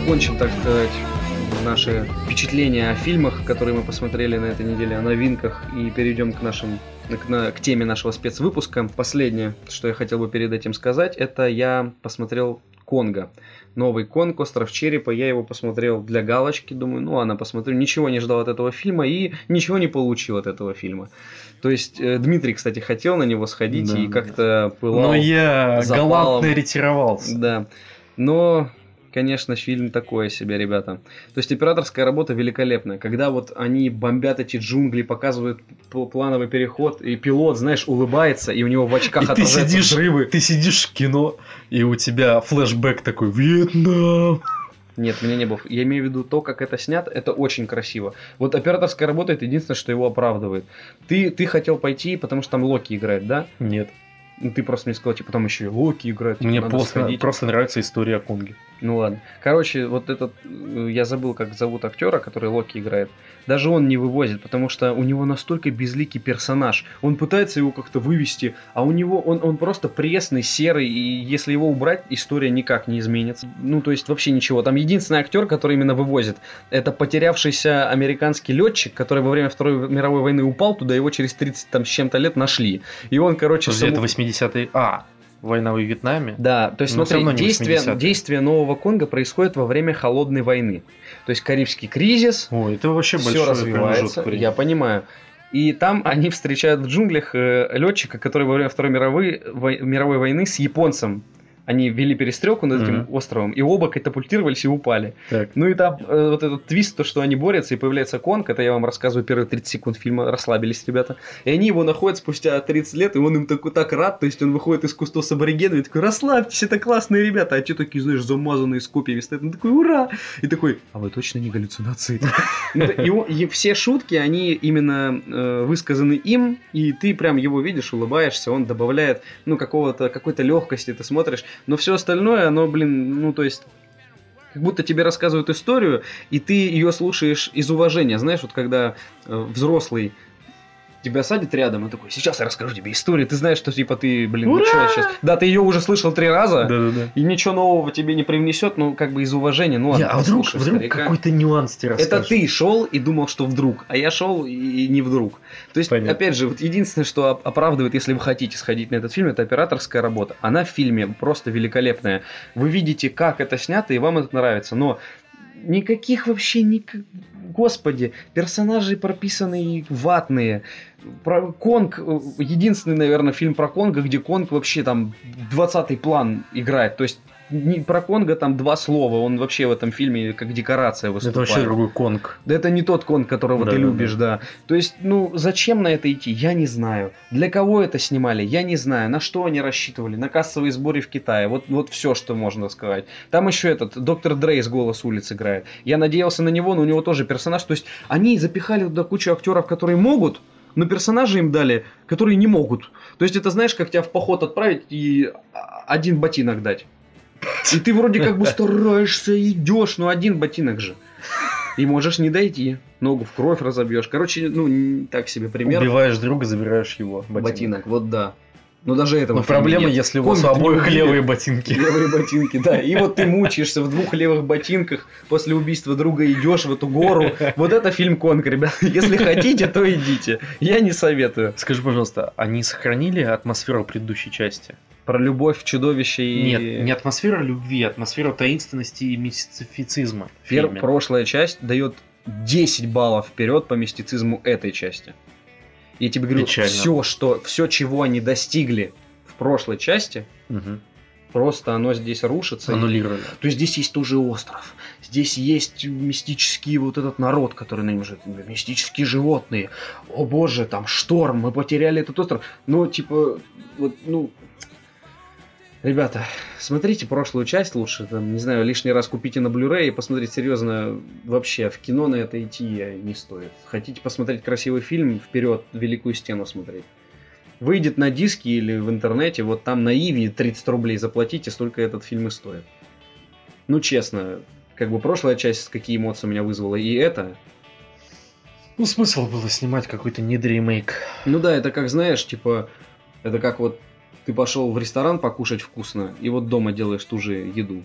Закончим, так сказать, наши впечатления о фильмах, которые мы посмотрели на этой неделе, о новинках, и перейдем к нашим к, на- к теме нашего спецвыпуска. Последнее, что я хотел бы перед этим сказать, это я посмотрел Конга. Новый Конг, Остров Черепа. Я его посмотрел для галочки. Думаю, ну ладно, посмотрю. Ничего не ждал от этого фильма и ничего не получил от этого фильма. То есть э, Дмитрий, кстати, хотел на него сходить Да, и как-то пылал. Но я запалом. галантно ретировался. Да. Но конечно, фильм такое себе, ребята. То есть операторская работа великолепная. Когда вот они бомбят эти джунгли, показывают плановый переход, и пилот, знаешь, улыбается, и у него в очках И ты сидишь, взрывы. ты сидишь в кино, и у тебя флешбэк такой Вьетнам. Нет, меня не было. Я имею в виду то, как это снято, это очень красиво. Вот операторская работа это единственное, что его оправдывает. Ты, ты хотел пойти, потому что там Локи играет, да? Нет, Ну, ты просто мне сказал, типа, там еще и Локи играет. типа, мне просто, сходить. просто нравится история о Конге. Ну ладно. Короче, вот этот, э, я забыл, как зовут актера, который Локи играет. Даже он не вывозит, потому что у него настолько безликий персонаж. Он пытается его как-то вывести, а у него он, он просто пресный, серый, и если его убрать, история никак не изменится. Ну, то есть вообще ничего. Там единственный актер, который именно вывозит, это потерявшийся американский летчик, который во время Второй мировой войны упал туда, его через 30 там с чем-то лет нашли. И он, короче, Подожди, саму- это 80-е. А, война во Вьетнаме? да, то есть Но смотри, действие, 80-е. действие Нового Конга происходит во время Холодной войны. То есть Карибский кризис, Ой, это вообще все развивается, я понимаю. И там они встречают в джунглях летчика, который во время Второй мировой, вой- мировой войны с японцем. Они вели перестрелку над этим Мгм. островом, и оба катапультировались и упали. Так. Ну и там э, вот этот твист, то, что они борются, и появляется Конг, это я вам рассказываю первые 30 секунд фильма, расслабились ребята. И они его находят спустя 30 лет, и он им такой так рад, то есть он выходит из кустов с аборигенами, и такой, расслабьтесь, это классные ребята, а те такие, знаешь, замазанные с копьями стоят, он такой, ура! И такой, а вы точно не галлюцинации? Ну, и все шутки, они именно э, высказаны им, и ты прям его видишь, улыбаешься, он добавляет, ну, какого-то, какой-то легкости, ты смотришь, но все остальное, оно, блин, ну, то есть, как будто тебе рассказывают историю, и ты ее слушаешь из уважения. Знаешь, вот когда э, взрослый тебя садит рядом и такой, сейчас я расскажу тебе историю, ты знаешь, что типа ты, блин, ну Ура! я сейчас... Да, ты ее уже слышал три раза, Да-да-да. и ничего нового тебе не привнесет, ну, как бы из уважения, ну, ладно, Я- а вдруг, вдруг старика. какой-то нюанс тебе Это расскажешь? ты шел и думал, что вдруг, а я шел и, не вдруг. То есть, Понятно. опять же, вот единственное, что оп- оправдывает, если вы хотите сходить на этот фильм, это операторская работа. Она в фильме просто великолепная. Вы видите, как это снято, и вам это нравится. Но никаких вообще ник... Господи, персонажи прописанные ватные. Про Конг, э, единственный, наверное, фильм про Конга, где Конг вообще там 20-й план играет. То есть не про Конга там два слова, он вообще в этом фильме как декорация Это выступает. вообще другой Конг. Да это не тот конг, которого Да, ты да, любишь, да. То есть, ну, зачем на это идти, я не знаю. Для кого это снимали, я не знаю. На что они рассчитывали? На кассовые сборы в Китае. Вот, вот все, что можно сказать. Там еще этот, доктор Дрей из «Голос улиц» играет. Я надеялся на него, но у него тоже персонаж. То есть, они запихали туда кучу актеров, которые могут, но персонажи им дали, которые не могут. То есть, это знаешь, как тебя в поход отправить и один ботинок дать. И ты вроде как бы стараешься, идешь, но один ботинок же. И можешь не дойти. Ногу в кровь разобьешь. Короче, ну, так себе пример. Убиваешь друга, забираешь его Ботинок. вот да. Но даже этого Но проблема, нет. если у вас у обоих левые ботинки. Левые ботинки, да. И вот ты мучаешься в двух левых ботинках, после убийства друга идешь в эту гору. Вот это фильм Конг, ребят. Если хотите, то идите. Я не советую. Скажи, пожалуйста, они сохранили атмосферу предыдущей части? Про любовь, чудовище и... Нет, не атмосфера любви, а атмосфера таинственности и мистицизма. Пер- прошлая часть дает 10 баллов вперед по мистицизму этой части. И я тебе говорю, Печально. все, что, все, чего они достигли в прошлой части, Мгм. просто оно здесь рушится. Аннулировали. То есть здесь есть тоже остров. Здесь есть мистический вот этот народ, который на нем живет. Мистические животные. О боже, там шторм, мы потеряли этот остров. Ну, типа, вот, ну... Ребята, смотрите прошлую часть лучше, там, не знаю, лишний раз купите на Blu-ray и посмотрите серьезно, вообще в кино на это идти не стоит. Хотите посмотреть красивый фильм, вперед, Великую Стену смотреть. Выйдет на диске или в интернете, вот там на Иви 30 рублей заплатите, столько этот фильм и стоит. Ну, честно, как бы прошлая часть, какие эмоции у меня вызвала, и это. Ну, смысл было снимать какой-то недремейк. Ну да, это как, знаешь, типа, это как вот ты пошел в ресторан покушать вкусно, и вот дома делаешь ту же еду.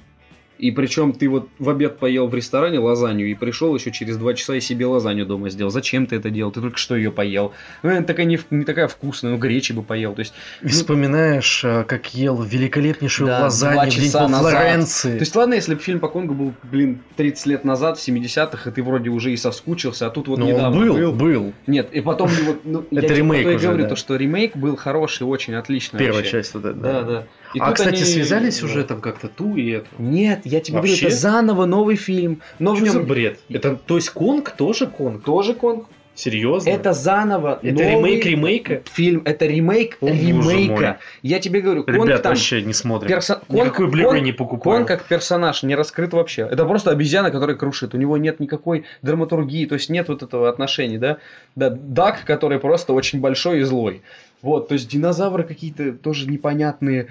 И причем ты вот в обед поел в ресторане лазанью и пришел еще через два часа и себе лазанью дома сделал. Зачем ты это делал? Ты только что ее поел. Ну, она такая не, в- не такая вкусная, ну гречи бы поел. То есть, И вспоминаешь, а, как ел великолепнейшую Да, лазанью часа во назад. Флоренции. То есть, ладно, если бы фильм по Конго был, блин, 30 лет назад, в 70-х, и ты вроде уже и соскучился, а тут вот Ну, он недавно был, был. Нет, и потом вот, ну, я Это тебе ремейк уже, говорю, да. то, что ремейк был хороший, очень отлично. Первая вообще. часть вот эта. Да, да. И а, кстати, они- связались уже там как-то ту и эту. Нет, я тебе Вообще? говорю, это заново новый фильм. Но в Что за нем бред? Это, то есть Конг тоже Конг? тоже Конг. Серьезно? Это заново Это новый ремейк ремейка? фильм. Это ремейк О, ремейка. Я тебе говорю, Конг Ребят, там вообще не смотрим. Никакой Конг- Blu-ray Конг- не покупаем. Он как персонаж не раскрыт вообще. Это просто обезьяна, которая крушит. У него нет никакой драматургии, то есть нет вот этого отношения, да? Да, Дак, который просто очень большой и злой. Вот, то есть динозавры какие-то тоже непонятные.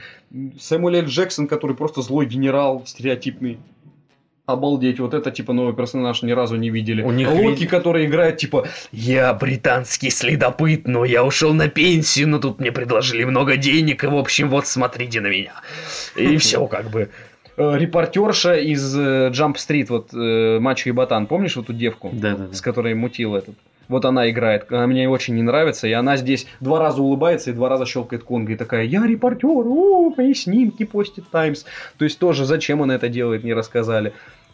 Сэмюэл Л. Джексон, который просто злой генерал, стереотипный. Обалдеть, вот это типа новый персонаж ни разу не видели. У них Локи, вид- который играет типа Я британский следопыт, но я ушел на пенсию, но тут мне предложили много денег, и в общем вот смотрите на меня. И все как бы. Э, Репортерша из э, Jump Street, вот э, Мачо и Ботан, помнишь вот эту девку, Да, да, с да. которой мутил этот? Вот она играет, она мне очень не нравится, и она здесь два раза улыбается и два раза щелкает конго, и такая, я репортер, о, мои снимки постит Таймс. То есть тоже, зачем она это делает, не рассказали.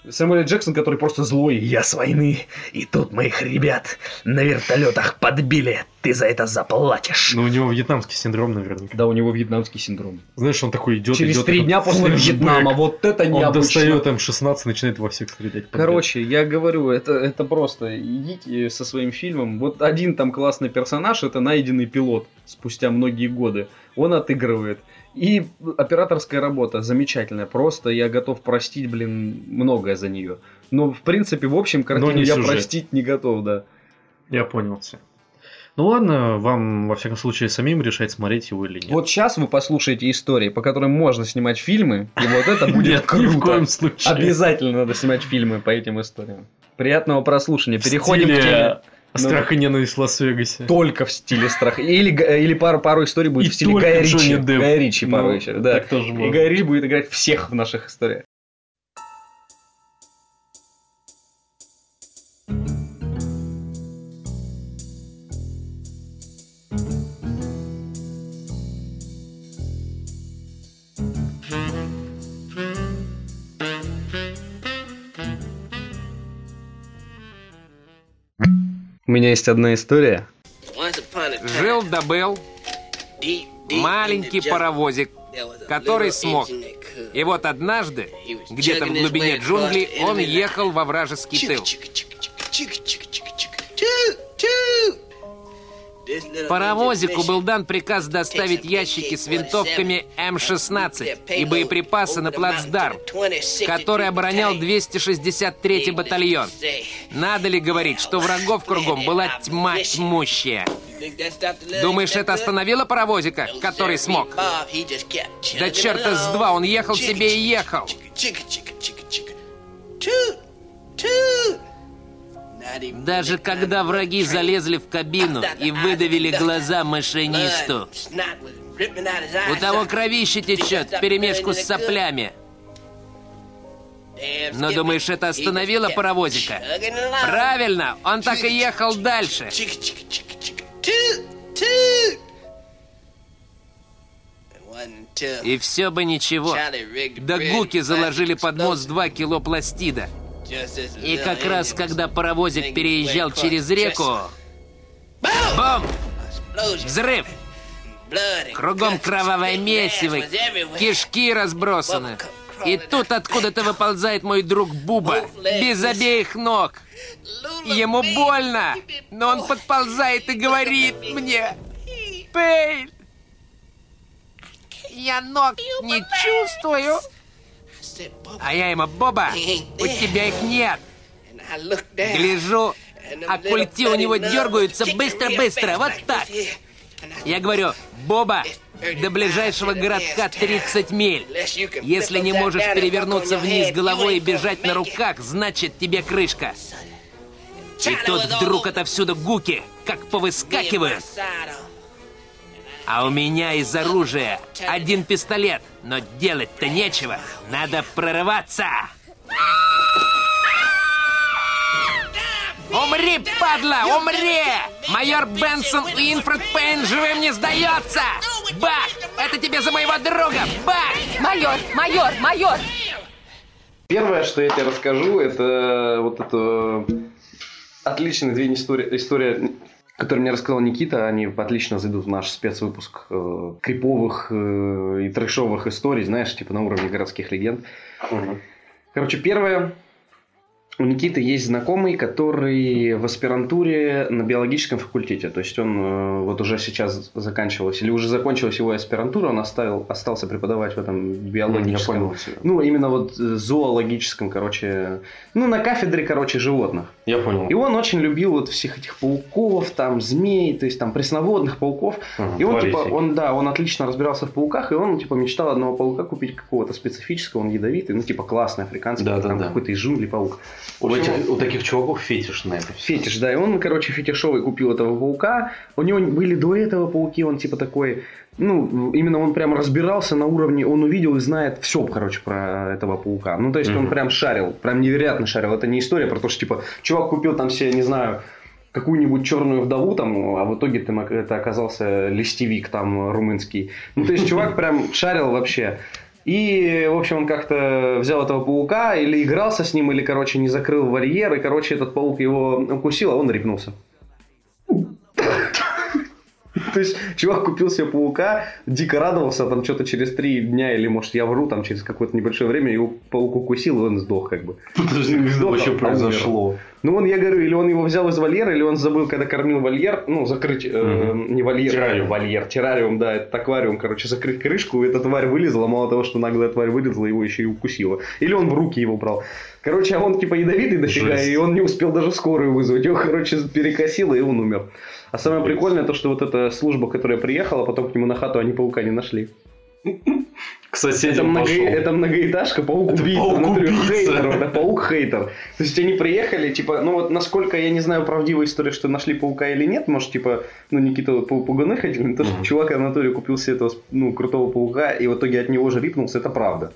Сэмюэл. Джексон, который просто злой, я с войны, и тут моих ребят на вертолетах подбили, ты за это заплатишь. Ну, у него вьетнамский синдром наверняка. Да, у него вьетнамский синдром. Знаешь, он такой идет, Через идет, три дня после. Вьетнама, вот это Он необычно. достает М16 и начинает во всех стрелять. Короче, я говорю, это, это просто идите со своим фильмом. Вот один там классный персонаж, это найденный пилот спустя многие годы. Он отыгрывает. И операторская работа замечательная. Просто я готов простить, блин, многое за нее. Но, в принципе, в общем, картину я сюжет. простить не готов, да. Я понял все. Ну ладно, вам, во всяком случае, самим решать, смотреть его или нет. Вот сейчас вы послушаете истории, по которым можно снимать фильмы, и вот это будет Нет, ни в круто. коем случае. Обязательно надо снимать фильмы по этим историям. Приятного прослушания. В Переходим к теме. Страх и ненависть в Лас-Вегасе. Только в стиле страха. Или, га- или пару, пару историй будет И в стиле Гая Ричи. Гая Ричи пару Ну, еще. Да. И. Гай Ричи будет играть всех в наших историях. У меня есть одна история. Жил да был маленький паровозик, который смог. И вот однажды, где-то в глубине джунглей, он ехал во вражеский тыл. Паровозику был дан приказ доставить ящики с винтовками М-16 и боеприпасы на плацдарм, который оборонял 263-й батальон. Надо ли говорить, что врагов кругом была тьма тьмущая? Думаешь, это остановило паровозика, который смог? Да черта с два, он ехал себе и ехал. Даже когда враги залезли в кабину и выдавили глаза машинисту, у того кровище течет вперемешку с соплями. Но думаешь, это остановило паровозика? Правильно, он так и ехал дальше. И все бы ничего. Да гуки заложили под мост 2 кило пластида. И как раз, когда паровозик переезжал через реку... Бум! Взрыв! Кругом кровавое месиво, кишки разбросаны. И тут откуда-то выползает мой друг Буба, без обеих ног. Ему больно, но он подползает и говорит мне... Пейн, я ног не чувствую. А я ему, Боба, у тебя их нет. Гляжу, а культи у него дергаются быстро-быстро, вот так. Я говорю, Боба, до ближайшего городка 30 миль. Если не можешь перевернуться вниз головой и бежать на руках, значит тебе крышка. И тут вдруг отовсюду гуки, как повыскакивают. А у меня из оружия один пистолет, но делать-то нечего. Надо прорываться. Умри, падла, умри! Майор Бенсон Уинфред Пейн живым не сдается! Бах! Это тебе за моего друга! Бах! Майор, майор, майор! Первое, что я тебе расскажу, это вот это отличные две истории, история которые мне рассказал Никита, они отлично зайдут в наш спецвыпуск э, криповых э, и трэшовых историй, знаешь, типа на уровне городских легенд. Короче, первое. У Никиты есть знакомый, который в аспирантуре на биологическом факультете. То есть он э, вот уже сейчас заканчивалась, или уже закончилась его аспирантура, он оставил, остался преподавать в этом Я биологическом. понял тебя. Ну, именно вот э, зоологическом, короче, ну, на кафедре, короче, животных. Я понял. И он очень любил вот всех этих пауков, там, змей, то есть там пресноводных пауков. Ага, и он, типа, он, да, он отлично разбирался в пауках, и он, типа, мечтал одного паука купить какого-то специфического, он ядовитый, ну, типа, классный африканский, Да, да, там да. какой-то из джунглей паук. У, общем, этих- у таких чуваков фетиш на это. Фетиш, да, и он, короче, фетишовый купил этого паука. У него были до этого пауки, он типа такой, ну, именно он прям разбирался на уровне, он увидел и знает все, короче, про этого паука. Ну, то есть он Мгм. прям шарил, прям невероятно шарил. Это не история про то, что, типа, чувак купил там себе, не знаю, какую-нибудь черную вдову там, а в итоге там это оказался листевик там румынский. Ну, то есть чувак прям шарил вообще. И, в общем, он как-то взял этого паука, или игрался с ним, или, короче, не закрыл вольер, и, короче, этот паук его укусил, а он рипнулся. То есть, чувак купил себе паука, дико радовался, там что-то через три дня, или, может, я вру, там через какое-то небольшое время, его паук укусил, и он сдох, как бы. Подожди, это Сдох, вообще а произошло? Ну, он, я говорю, или он его взял из вольера, или он забыл, когда кормил вольер, ну, закрыть, э, не вольер, Террариум. вольер, террариум, да, это аквариум, короче, закрыть крышку, и эта тварь вылезла, мало того, что наглая тварь вылезла, его еще и укусила. Или он в руки его брал. Короче, а он типа ядовитый дофига, Жесть. и он не успел даже скорую вызвать. Его, короче, перекосило, и он умер. А самое прикольное то, что вот эта служба, которая приехала, потом к нему на хату, они паука не нашли. К соседям Это, много- пошел. это многоэтажка, паук-убийца. внутри. Хейтер, это паук-хейтер. То есть они приехали, типа, ну вот насколько я не знаю правдивая история, что нашли паука или нет, может, типа, ну Никита пуганы ходили, но то, что Мгм. чувак в натуре купил себе этого, ну, крутого паука, и в итоге от него же рипнулся, это правда.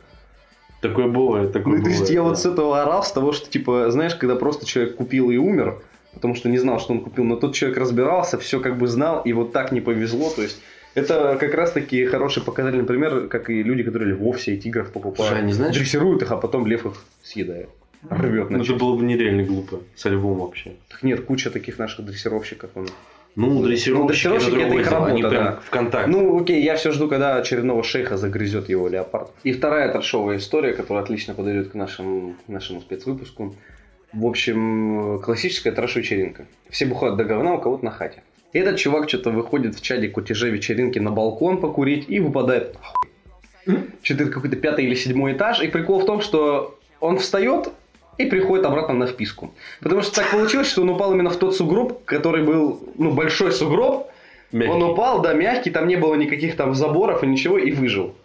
Такое бывает, такое Ну, то есть бывает, я да. вот с этого орал, с того, что, типа, знаешь, когда просто человек купил и умер, потому что не знал, что он купил, но тот человек разбирался, все как бы знал, и вот так не повезло, то есть это как раз-таки хороший показательный пример, как и люди, которые львов тигров покупают. Слушай, а не знаешь- Дрессируют их, а потом лев их съедает. Рвет Ну, на это было бы нереально глупо. Со львом вообще. Так Нет, куча таких наших дрессировщиков. он- Ну, дрессировщики, дрессировщики это, это их. Они работа, прям да. в контакте. Ну, окей, я все жду, когда очередного шейха загрызет его леопард. И вторая торшовая история, которая отлично подойдет к нашему, к нашему спецвыпуску. В общем, классическая трэш-вечеринка. Все бухают до говна у кого-то на хате. И этот чувак что-то выходит в чаде кутеже вечеринки на балкон покурить и выпадает. Что-то какой-то пятый или седьмой этаж. И прикол в том, что он встает и приходит обратно на вписку. Потому что так получилось, что он упал именно в тот сугроб, который был, ну, большой сугроб, Мягкий. он упал, да, мягкий, там не было никаких там заборов и ничего, и выжил.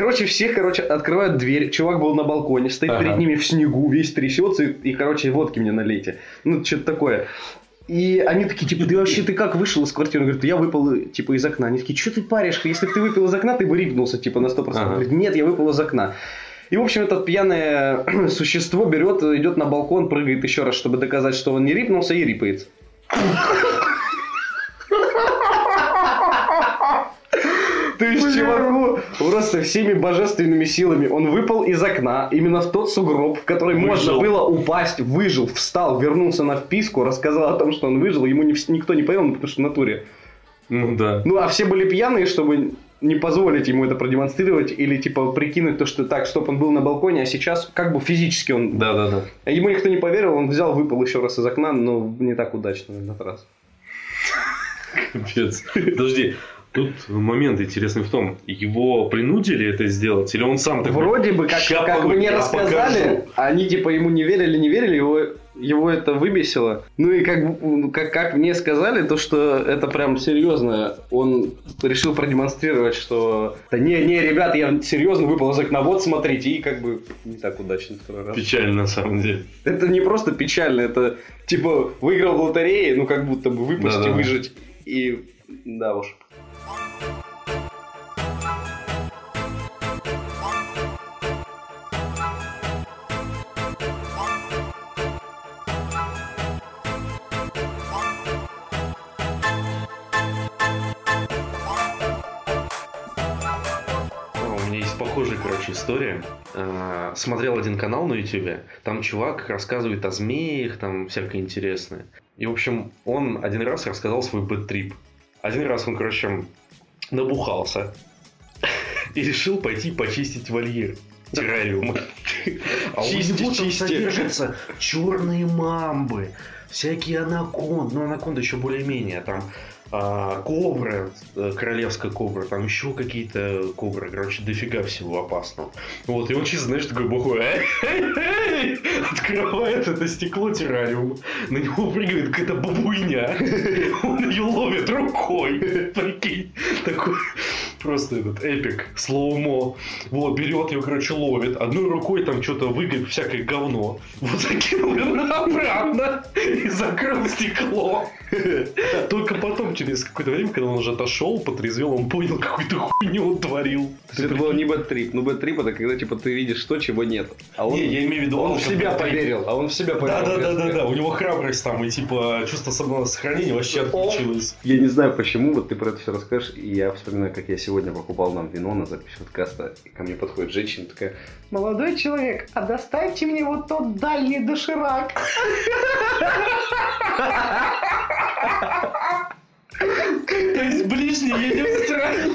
Короче, все, короче, открывают дверь. Чувак был на балконе, стоит Ага. перед ними в снегу, весь трясется, и, и, короче, водки мне налейте. Ну, что-то такое. И они такие, типа, ты вообще, ты как вышел из квартиры? Он говорит, я выпал, типа, из окна. Они такие, что ты паришь? Если бы ты выпил из окна, ты бы рипнулся, типа, на 100%. Он Ага. говорит, нет, я выпал из окна. И, в общем, это пьяное существо берет, идет на балкон, прыгает еще раз, чтобы доказать, что он не рипнулся, и рипается. То есть чуваку просто всеми божественными силами он выпал из окна именно в тот сугроб, в который можно было упасть, выжил, встал, вернулся на вписку, рассказал о том, что он выжил, ему никто не поверил, потому что в натуре. Ну да. Ну, а все были пьяные, чтобы не позволить ему это продемонстрировать или типа прикинуть то, что так, стоп, он был на балконе, а сейчас как бы физически он... Да, да, да. Ему никто не поверил, он взял, выпал еще раз из окна, но не так удачно в этот раз. Капец. Подожди. Тут момент интересный в том, его принудили это сделать, или он сам такой? Вроде бы, как, «Ща как погоди, мне я рассказали, покажу». они типа ему не верили, не верили, его, его это выбесило. Ну и как, как, как мне сказали, то что это прям серьезно. Он решил продемонстрировать, что да не, не, ребят, я серьезно выпал из окна, вот смотрите, и как бы не так удачно второй раз. Печально на самом деле. Это не просто печально, это типа выиграл в лотерее, ну как будто бы выпасть и выжить. И да уж. Похожая, короче, история. А, Смотрел один канал на ютубе, там чувак рассказывает о змеях, там всякое интересное. И, в общем, он один раз рассказал свой бэт-трип. Один раз он, короче, набухался и решил пойти почистить вольер террариума. А у него там содержатся черные мамбы, всякие анаконды, ну анаконда еще более-менее, там а, кобра, э, королевская кобра, там еще какие-то кобры, короче, дофига всего опасного. Вот, и он чисто, знаешь, такой бухой, «Эй, эй, эй!» открывает это стекло террариума, на него прыгает какая-то бабуйня, он ее ловит рукой, прикинь, такой просто этот epic, slow-mo, вот, берет ее, короче, ловит, одной рукой там что-то выгреб всякое говно, вот закинул обратно и закрыл стекло. Только потом, через какое-то время, когда он уже отошел, потрезвел, он понял, какую-то хуйню он творил. Это был не bad trip. Ну, bad trip это когда, типа, ты видишь то, чего нет. А он, Не, я имею в виду, он он в себя поверил. А он в себя поверил. да, да, да, резко. да. У него храбрость там и типа чувство самосохранения вообще отключилось. Я не знаю почему, вот ты про это все расскажешь, и я вспоминаю, как я сегодня покупал нам вино на запись подкаста, и ко мне подходит женщина такая, молодой человек, а достаньте мне вот тот дальний доширак. То есть ближний едет в стороне.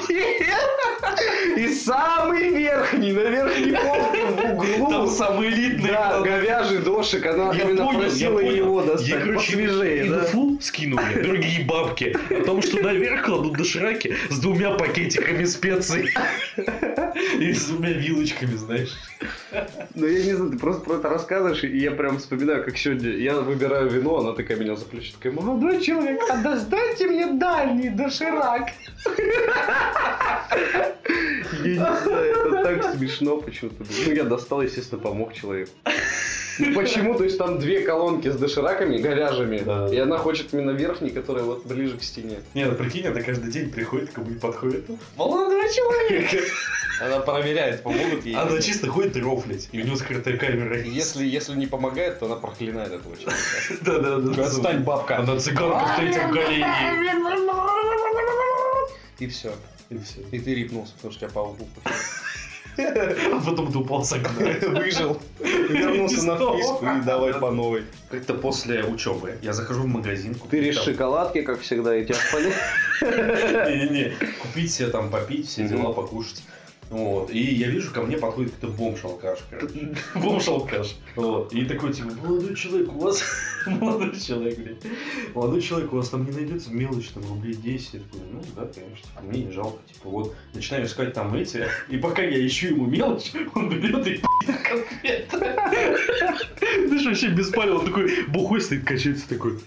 И самый верхний, на верхней полке в углу. Там самый элитный. Да, говяжий дошик, она Я именно понял, я просила понял. его Я, достать короче, посвежее, да? инфу скинули, другие бабки, о том, что наверх кладут дошираки с двумя пакетиками специй и с двумя вилочками, знаешь. Ну, я не знаю, ты просто про это рассказываешь, и я прям вспоминаю, как сегодня я выбираю вино, она такая меня за плечо, такая, молодой человек, а достаньте мне дальний доширак. Я не знаю, это так смешно почему-то. Ну, я достал, естественно, помог человеку. Ну, почему? То есть там две колонки с дошираками, говяжьими, Да. и она хочет именно верхний, который вот ближе к стене. Не, ну прикинь, она каждый день приходит, кому-нибудь подходит. Молодой человек! Она проверяет, помогут ей. Она чисто ходит рофлить, и у него скрытая камера. Если, если не помогает, то она проклинает этого человека. Да-да-да. Отстань, бабка. Она цыганка в третьем колене. И все. И все. И ты рипнулся, потому что тебя по лбу А потом ты упал с окна. Выжил. Вернулся на вписку и давай по новой. Как-то после учебы я захожу в магазин. там- шоколадки, как всегда, и тебя спали. Не-не-не. Купить себе там, попить, все дела, покушать. Вот. И я вижу, ко мне подходит какой-то бомж-алкаш, короче. Бомж-алкаш. Вот. И такой, типа, молодой человек, у вас... Молодой человек, блин. Молодой человек, у вас там не найдется мелочь, там, рублей 10. Я такой, ну, да, конечно, типа, мне не жалко. Типа, вот, начинаю искать там эти, и пока я ищу ему мелочь, он берет и пи***т конфет. Ты же вообще без палева, он такой бухой стоит, качается такой.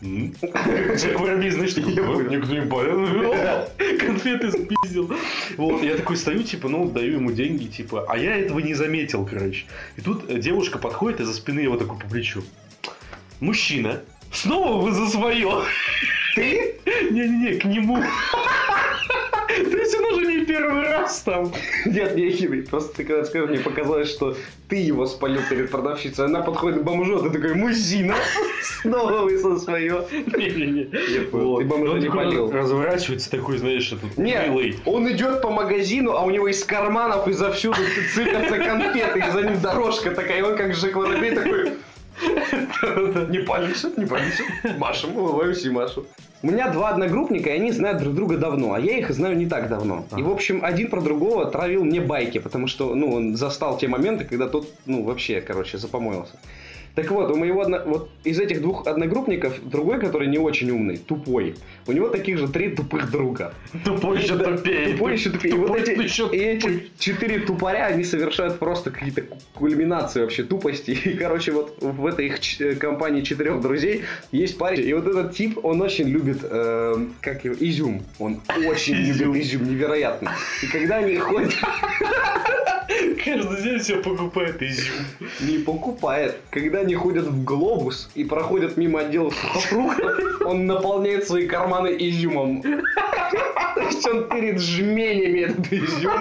Человек воробей, знаешь, такой, «А, никто не палил. Конфеты спиздил. Вот, я такой стою, типа, ну, даю ему деньги, типа, а я этого не заметил, короче. И тут э, девушка подходит и за спины его такой по плечу. Мужчина, снова вы за свое. Ты? Не-не-не, к нему. Не первый раз там. Нет, не хитрый. Просто ты когда сказал, мне показалось, что ты его спалил перед продавщицей. Она подходит к бомжу, а ты такой, мужчина, снова высыл свое. Не-не-не. Ты бомжа не палил. Разворачивается такой, знаешь, этот милый. он идет по магазину, а у него из карманов изо всюду цыпятся конфеты, и за ним дорожка такая, и он как Воробей такой... Не палишь, не палишь. Машем, улыбаюсь и машу. У меня два одногруппника, и они знают друг друга давно, а я их знаю не так давно. И, в общем, один про другого травил мне байки, потому что, ну, он застал те моменты, когда тот, ну, вообще, короче, запомоился. Так вот, у моего одно... вот из этих двух одногруппников другой, который не очень умный, тупой. У него таких же три тупых друга. Тупой еще тупее. Тупой еще тупее. И вот эти, четыре тупоря, они совершают просто какие-то кульминации вообще тупости. И, короче, вот в этой их э, компании четырех друзей есть парень. И вот этот тип, он очень любит, э, как его, изюм. Он очень любит изюм, невероятно. И когда они ходят, Каждый день себе покупает изюм. не покупает. Когда они ходят в глобус и проходят мимо отдела сухофруктов, он наполняет свои карманы изюмом. То есть он перед жменями этот изюм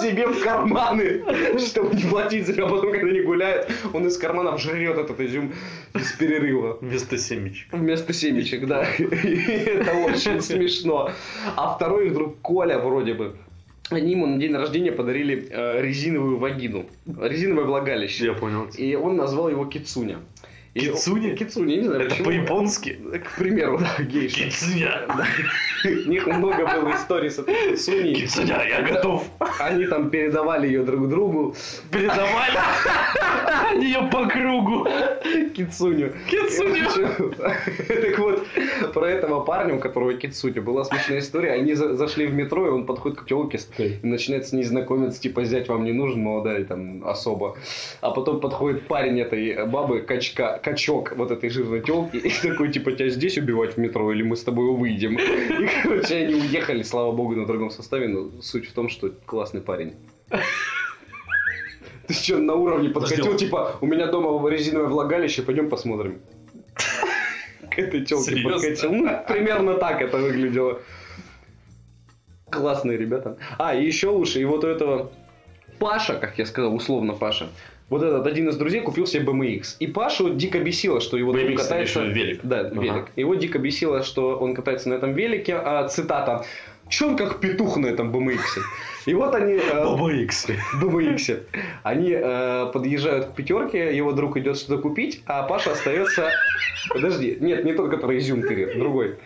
себе в карманы, чтобы не платить за него. А потом, когда они гуляют, он из карманов жрет этот изюм без перерыва. Вместо семечек. Вместо семечек, да. Это очень смешно. А второй их друг Коля вроде бы. Они ему на день рождения подарили э, резиновую вагину. Резиновое влагалище. Я понял. И он назвал его Кицуня. Кицуни? Кицуни, не знаю Это почему. по-японски. К примеру, да, гейши. Кицуня. У них много было историй с этой Кицуни. Кицуня, я готов. Они там передавали ее друг другу. Передавали. Они ее по кругу. Кицуню. Кицуню. Так вот, про этого парня, у которого Кицуня, была смешная история. Они за- зашли в метро, и он подходит к телке и начинает с ней знакомиться, типа, зять вам не нужен, молодая там особо. А потом подходит парень этой бабы, качка, качок вот этой жирной телки, и такой, типа, тебя здесь убивать в метро, или мы с тобой выйдем. И, короче, они уехали, слава богу, на другом составе, но суть в том, что классный парень. Ты что, на уровне Подожди. типа, у меня дома резиновое влагалище, пойдем посмотрим. К этой телке подкатил. Ну, примерно так это выглядело. Классные ребята. А, и еще лучше, и вот у этого Паша, как я сказал, условно Паша, вот этот один из друзей купил себе BMX. И Пашу дико бесило, что его друг BMX, катается... в виду велик? Да, Ага. велик. Его дико бесило, что он катается на этом велике, а цитата Че он как петух на этом BMX? И вот они... э, Икс. BMX. Они э, подъезжают к пятерке, его друг идет что-то купить, а Паша остается... Подожди, нет, не тот, который изюм тырит, другой.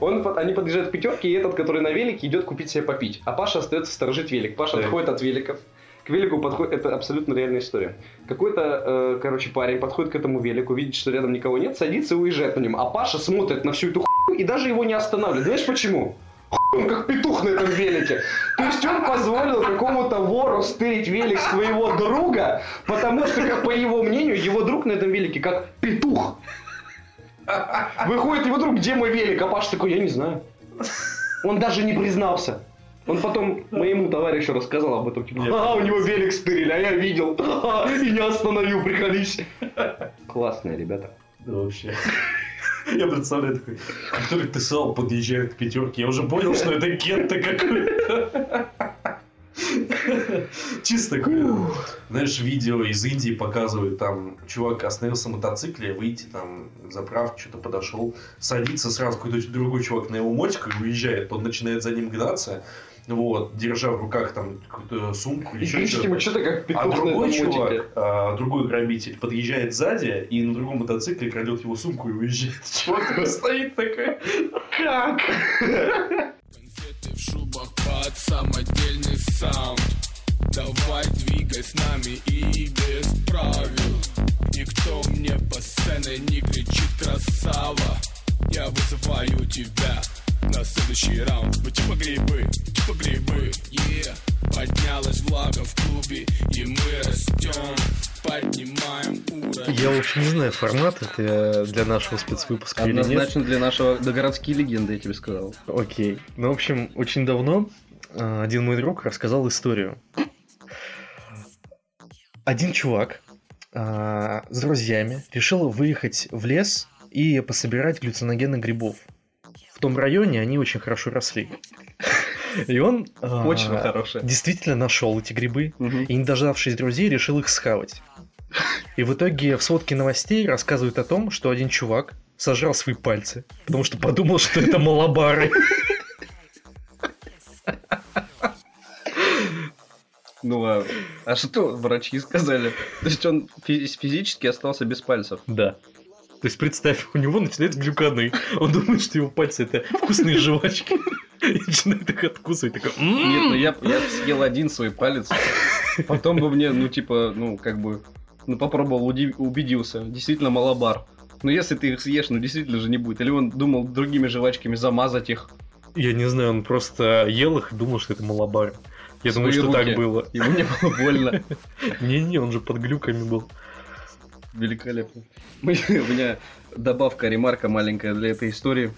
Он, они подъезжают к пятерке, и этот, который на велике, идет купить себе попить. А Паша остается сторожить велик. Паша Так. отходит от великов. К велику подходит, это абсолютно реальная история. Какой-то, э, короче, парень подходит к этому велику, видит, что рядом никого нет, садится и уезжает на нем. А Паша смотрит на всю эту хуйню и даже его не останавливает. Знаешь почему? Он как петух на этом велике. То есть он позволил какому-то вору стырить велик своего друга, потому что, как по его мнению, его друг на этом велике как петух. Выходит его друг, где мой велик? А Паша такой, я не знаю. Он даже не признался. Он потом моему товарищу рассказал об этом. Типа, ага, у него велик стырили, а я видел. Ха-ха, И не остановил, приходись. Классные ребята. Да вообще. Я представляю такой, который ты подъезжает к пятерке. Я уже понял, что это Гетто какой-то. Чисто такое, знаешь, видео из Индии показывают, там, чувак остановился на мотоцикле, выйти там, заправки, что-то подошел, садится сразу какой-то другой чувак на его мотику и уезжает, он начинает за ним гнаться, вот, держа в руках там какую-то сумку или И еще что-то. что ты как А другой чувак, а, другой грабитель, подъезжает сзади и на другом мотоцикле крадет его сумку и уезжает. Чувак стоит такой, как? Конфеты в шубах под самодельный саунд Давай двигай с нами и без правил Никто мне по сцене не кричит красава Я вызываю тебя на следующий раунд Мы типа грибы, типа грибы, yeah. Поднялась влага в клубе и мы растем Поднимаем уровень Я вообще не знаю, формат это для нашего спецвыпуска или нет. Однозначно для нашего городские легенды, я тебе сказал. Окей. Ну, в общем, очень давно э, один мой друг рассказал историю. Один чувак э, с друзьями решил выехать в лес и пособирать глюциногены грибов. В том районе они очень хорошо росли. И он э, Очень хорошая. действительно нашел эти грибы и, не дождавшись друзей, решил их схавать. И в итоге в сводке новостей рассказывают о том, что один чувак сожрал свои пальцы, потому что подумал, что это малабары. Ну а, а что врачи сказали? То есть он фи- физически остался без пальцев. Да. То есть представь, у него начинаются глюканы. Он думает, что его пальцы это вкусные жвачки. И начинает их откусывать. Такой, «М-м-м». Нет, ну я, я съел один свой палец. Потом бы мне, ну типа, ну как бы, ну попробовал, убедился. Действительно малобар. Но если ты их съешь, ну действительно же не будет. Или он думал другими жвачками замазать их. Я не знаю, он просто ел их и думал, что это малабар. Я думаю, что руки. так было. Ему не было больно. Не-не, он же под глюками был. Великолепно. У меня добавка, ремарка маленькая для этой истории.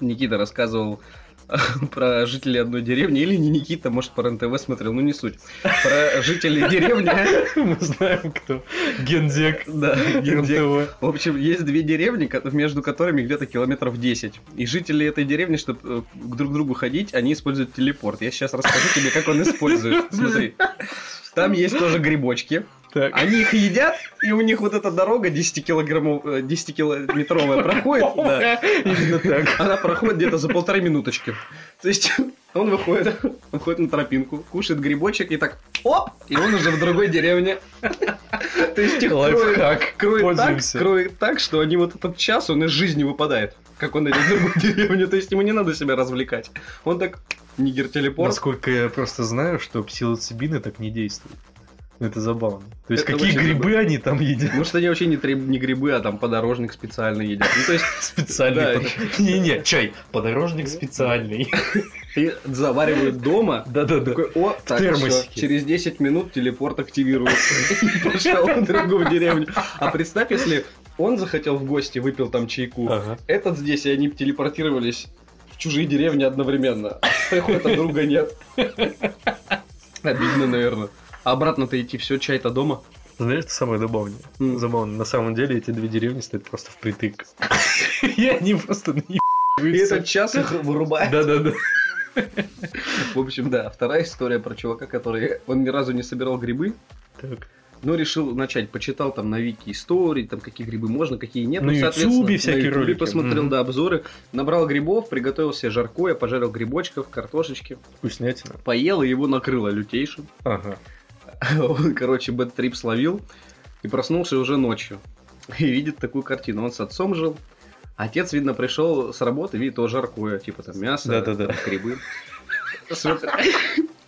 Никита рассказывал про жителей одной деревни, или не Никита, может, по РНТВ смотрел, ну не суть. Про жителей деревни. Мы знаем, кто. Гендек. Да, гендек. В общем, есть две деревни, между которыми где-то километров 10. И жители этой деревни, чтобы к друг другу ходить, они используют телепорт. Я сейчас расскажу тебе, как он использует. Смотри. Там есть тоже грибочки. Так. Они их едят, и у них вот эта дорога 10 килограммов, э, 10 километровая проходит. да. Именно так. Она проходит где-то за полторы минуточки. То есть Он выходит, выходит на тропинку, кушает грибочек и так оп, и он уже в другой деревне. То есть их кроет, так, кроет так, что они вот этот час, он из жизни выпадает. Как он идет в другую деревню. То есть ему не надо себя развлекать. Он так, нигер телепорт. Насколько я просто знаю, что псилоцибины так не действуют. Ну, Это забавно. То есть Это какие грибы они там едят? Может, они вообще не, треб- не грибы, а там подорожник специально едят. Ну, то есть, Специальный. Не-не, чай. Подорожник специальный. и заваривают дома, Да-да-да. Такой, о, так, через 10 минут телепорт активируется. Пошел в другую деревню. А представь, если он захотел в гости, выпил там чайку, Ага. этот здесь, и они телепортировались в чужие деревни одновременно. А друга нет. Обидно, наверное. А обратно-то идти, все, чай-то дома. Знаешь, что самое забавное? М. Забавно. На самом деле эти две деревни стоят просто впритык. И они просто И этот час их вырубает. Да-да-да. В общем, да, вторая история про чувака, который, он ни разу не собирал грибы, Так. но решил начать, почитал там на вики истории, там какие грибы можно, какие нет. На Ну, Ютубе всякие на ролики. посмотрел, Мгм. да, обзоры, набрал грибов, приготовил себе жаркое, пожарил грибочков, картошечки, Вкуснятина. поел, и его накрыло лютейшим. Ага. Он, короче, бэт-трип словил и проснулся уже ночью. И видит такую картину. Он с отцом жил. Отец, видно, пришел с работы, видит его жаркое, типа там мясо, Да-да-да. там грибы.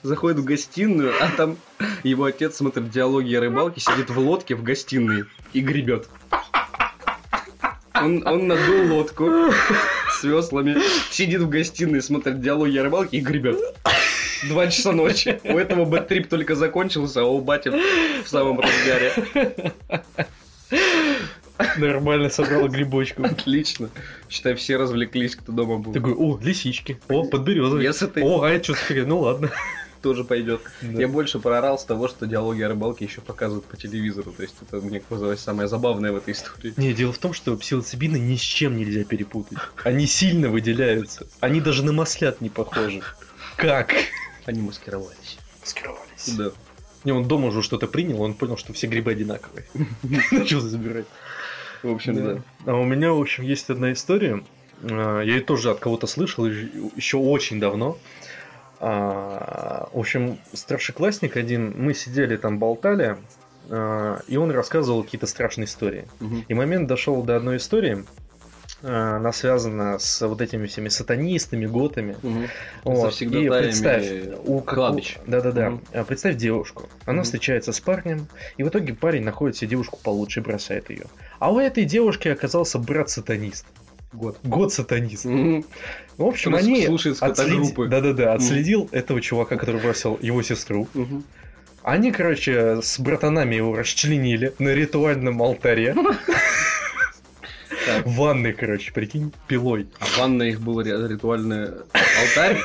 Заходит в гостиную, а там его отец смотрит диалоги о рыбалке, сидит в лодке в гостиной и гребет. Он, он надул лодку с веслами, сидит в гостиной, смотрит диалоги о рыбалке и гребет. Два часа ночи. У этого бэттрип только закончился, а у бати в самом разгаре. Нормально собрал грибочку. Отлично. Считай, все развлеклись, кто дома был. Такой, о, лисички. О, подберезовый. Если ты О, а это что за хрень? Ну ладно. тоже пойдет. Да. Я больше проорал с того, что диалоги о рыбалке еще показывают по телевизору. То есть это мне казалось самое забавное в этой истории. Не, дело в том, что псилоцибины ни с чем нельзя перепутать. Они сильно выделяются. Они даже на маслят не похожи. Как? Они маскировались. Скрывались. Да. Не, он дома уже что-то принял, он понял, что все грибы одинаковые. Начал забирать. В общем, да. А у меня, в общем, есть одна история. А, Я ее тоже от кого-то слышал еще очень давно. А, В общем, старшеклассник один, мы сидели там, болтали, а, и он рассказывал какие-то страшные истории. И момент дошел до одной истории. А, Она связана с вот этими всеми сатанистами, готами. Мгм. Вот. И представь, у как- кладбищ. Да-да-да. А, Представь девушку. Она Мгм. встречается с парнем, и в итоге парень находит себе девушку получше и бросает ее. А у этой девушки оказался брат-сатанист. Год. Год-сатанист. Мгм. В общем, Плюс они отследи- скотогруппы. Да-да-да, отследил этого чувака, который бросил его сестру. Мгм. Они, короче, с братанами его расчленили на ритуальном алтаре. В ванной, короче, прикинь, пилой. А в ванной их был ри- ритуальный алтарь.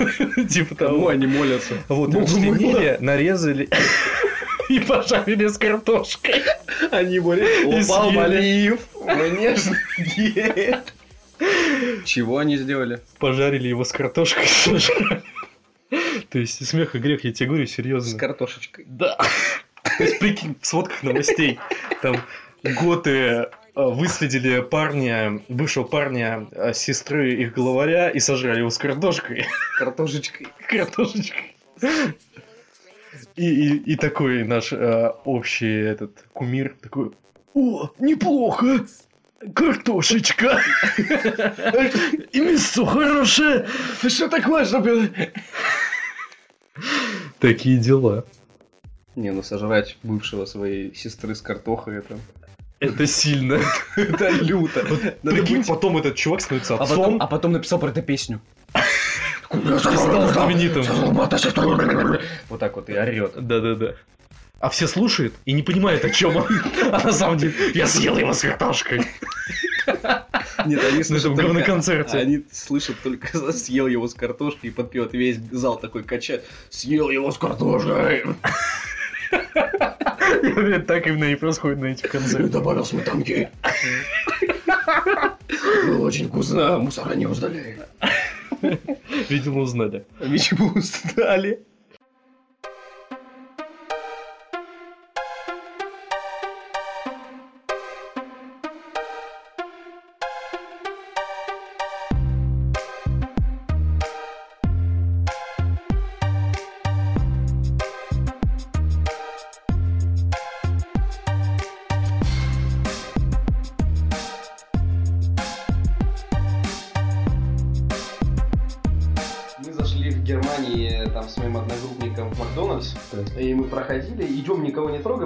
Типа того. они молятся? Вот, расчленили, нарезали и пожарили с картошкой. Они были упал. Малиев. Диет. Чего они сделали? Пожарили его с картошкой. То есть смех и грех, я тебе говорю, С серьезно. картошечкой. Да. То есть, прикинь, в сводках новостей, там готы э, выследили парня, бывшего парня, э, сестры их главаря и сожрали его с картошкой. Картошечкой. Картошечкой. И, и, и такой наш э, общий этот кумир такой, о, неплохо, картошечка, и мясо хорошее. Что такое, чтобы... Такие дела. Не, ну сожрать бывшего своей сестры с картохой это... Это сильно. Это люто. Прикинь, потом этот чувак становится А отцом а потом написал про это песню. стал знаменитым. Вот так вот и орет. Да-да-да. А все слушают и не понимают, о чем он. А на самом деле, я съел его с картошкой. Нет, они Ну, это слышат только... говноконцерте. Они слышат только съел его с картошкой и подпевает. И весь зал такой качает. Съел его с картошкой. Так именно и происходит на этих концертах. Добавил сметанки. Было очень вкусно. Мусора не узнали. Видимо, узнали. Видимо, устали.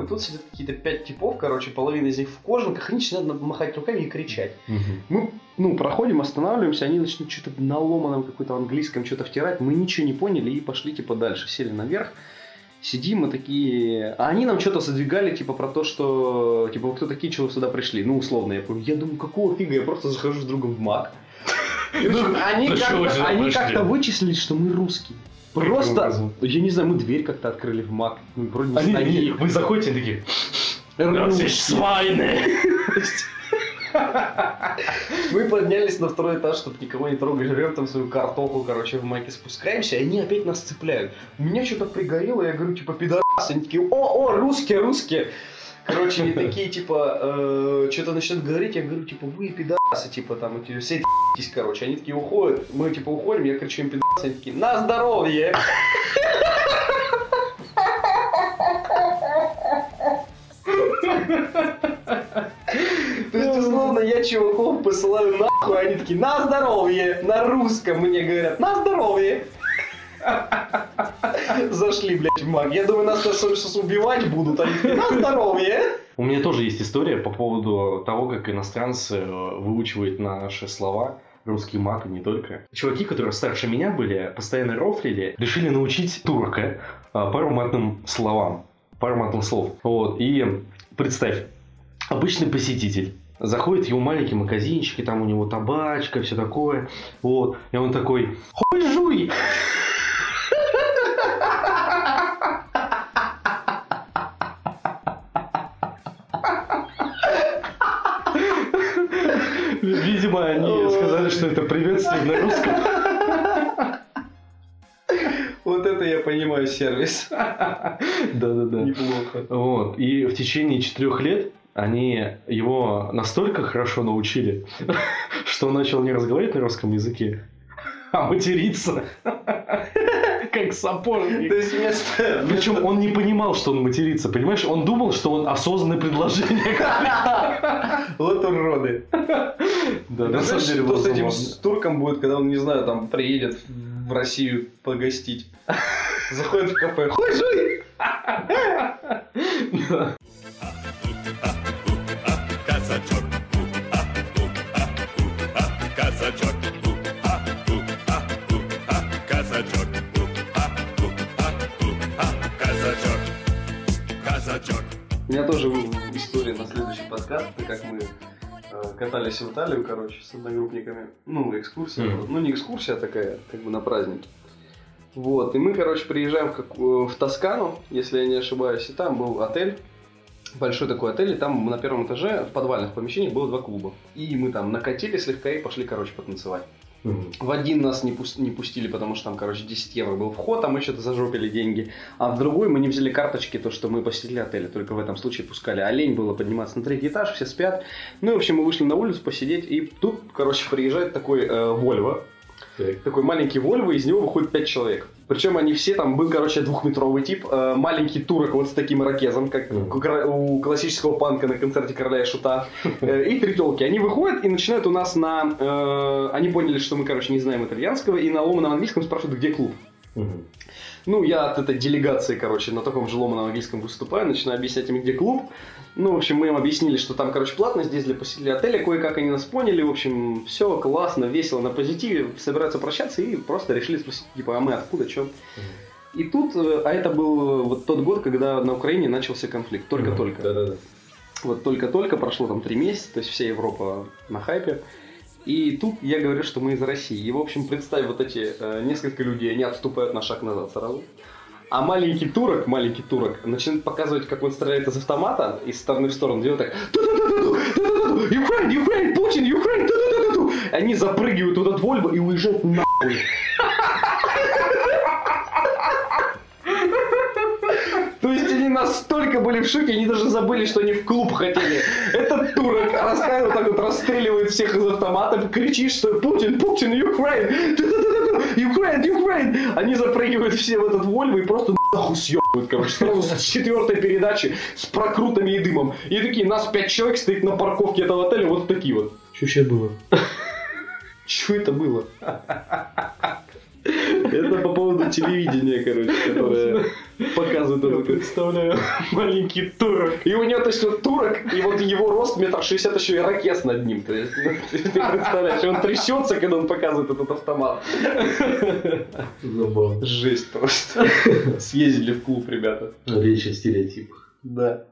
Трогаем. Тут сидят какие-то пять типов, короче, половина из них в кожанках, они начинают махать руками и кричать. Мы, ну, проходим, останавливаемся, они начнут что-то на ломаном какой-то английском что-то втирать. Мы ничего не поняли и пошли, типа, дальше. Сели наверх. Сидим мы такие... А они нам что-то задвигали, типа, про то, что... Типа, вы кто такие, чего сюда пришли? Ну, условно, я говорю, я думаю, какого фига, я просто захожу с другом в общем, Они ну, как-то вычислили, что мы русские. Просто, я не знаю, мы дверь как-то открыли в МАК. Ну, вроде не Они, они- вы заходите такие, Русские. свайны. Мы поднялись на второй этаж, чтобы никого не трогать, жрем там свою картоху, короче, в маке спускаемся, и они опять нас цепляют. Меня что-то пригорело, я говорю, типа, пидорасы, они такие, о, о, русские, русские. Короче, они такие, типа, что-то начинают говорить, я говорю, типа, вы пидорасы, типа, там, эти, все ебитесь, короче. Они такие уходят, мы, типа, уходим, я кричу им пидорасы, они такие, на здоровье! То есть, условно, я чуваков посылаю нахуй, они такие, на здоровье! На русском мне говорят, на здоровье! Зашли, блядь, в маг. Я думаю, нас сейчас убивать будут, такие, на здоровье! У меня тоже есть история по поводу того, как иностранцы э, выучивают наши слова. Русский мат и не только. Чуваки, которые старше меня были, постоянно рофлили, решили научить турка э, пару матным словам. Пару матных слов. Вот. И представь, обычный посетитель. Заходит его маленький магазинчик, и там у него табачка, все такое. Вот. И он такой, хуй жуй! Видимо, они сказали, что это приветствие на русском. Вот это я понимаю сервис. Да-да-да. Неплохо. Вот. И в течение четырех лет они его настолько хорошо научили, что он начал не разговаривать на русском языке, а материться. Как сапожник. То есть вместо... Причем он не понимал, что он матерится, понимаешь? Он думал, что он осознанное предложение. Вот уроды. Да, Ну, на самом деле что с этим турком будет, когда он, не знаю, там приедет в Россию погостить. Заходит в кафе. Хуй У меня тоже история на следующий подкаст, как мы э, катались в Италию, короче, с одногруппниками. Ну, экскурсия. Мгм. Ну, не экскурсия, а такая, как бы на празднике. Вот, и мы, короче, приезжаем как- в Тоскану, если я не ошибаюсь, и там был отель, большой такой отель, и там на первом этаже в подвальных помещениях было два клуба. И мы там накатили слегка и пошли, короче, потанцевать. В один нас не, пус- не пустили, потому что там, короче, 10 евро был вход, а мы что-то зажопили деньги. А в другой мы не взяли карточки, то, что мы посетили отель, только в этом случае пускали. А лень было подниматься на третий этаж, все спят. Ну, и, в общем, мы вышли на улицу посидеть, и тут, короче, приезжает такой э, Так. Такой маленький Вольво, из него выходит 5 человек. Причем они все там, был, короче, двухметровый тип, э, маленький турок вот с таким ракезом, как у классического панка на концерте Короля и Шута, Э, и три телки. Они выходят и начинают у нас на... э, они поняли, что мы, короче, не знаем итальянского, и на ломаном английском спрашивают, где клуб. Мгм. Ну, я от этой делегации, короче, на таком же ломаном английском выступаю, начинаю объяснять им, где клуб. Ну, в общем, мы им объяснили, что там, короче, платно, здесь для посетителей отеля, кое-как они нас поняли, в общем, все классно, весело, на позитиве, собираются прощаться и просто решили спросить, типа, а мы откуда, что? И тут, э, а это был вот тот год, когда на Украине начался конфликт, только-только. Да-да-да. Вот только-только, прошло там три месяца, то есть вся Европа на хайпе. И тут я говорю, что мы из России. И, в общем, представь, вот эти э, несколько людей, они отступают на шаг назад сразу. А маленький турок, маленький турок, начинает показывать, как он стреляет из автомата из стороны в сторону. Делает так. «Ту-ту-ту-ту-ту, ту-ту-ту-ту, Украин, Украин, Путин, Украин, ту-ту-ту-ту». Они запрыгивают в этот Вольво и уезжают нахуй. То есть они настолько были в шоке, они даже забыли, что они в клуб хотели. Этот турок рассказывает, так вот расстреливает всех из автомата, кричит, что Путин, Путин, Украин, Украин, Украин. Они запрыгивают все в этот Вольво и просто нахуй съебывают, короче, сразу с четвертой передачи с прокрутами и дымом. И такие, нас пять человек стоит на парковке этого отеля, вот такие вот. Что сейчас было? Что это было? Это по поводу телевидения, короче, которое показывает Я этот... представляю, маленький турок. И у него точно турок, и вот его рост метр шестьдесят, еще и ракет над ним. То есть, ну, ты представляешь, он трясется, когда он показывает этот автомат. Ну, Жесть просто. Съездили в клуб, ребята. Речь о стереотипах. Да.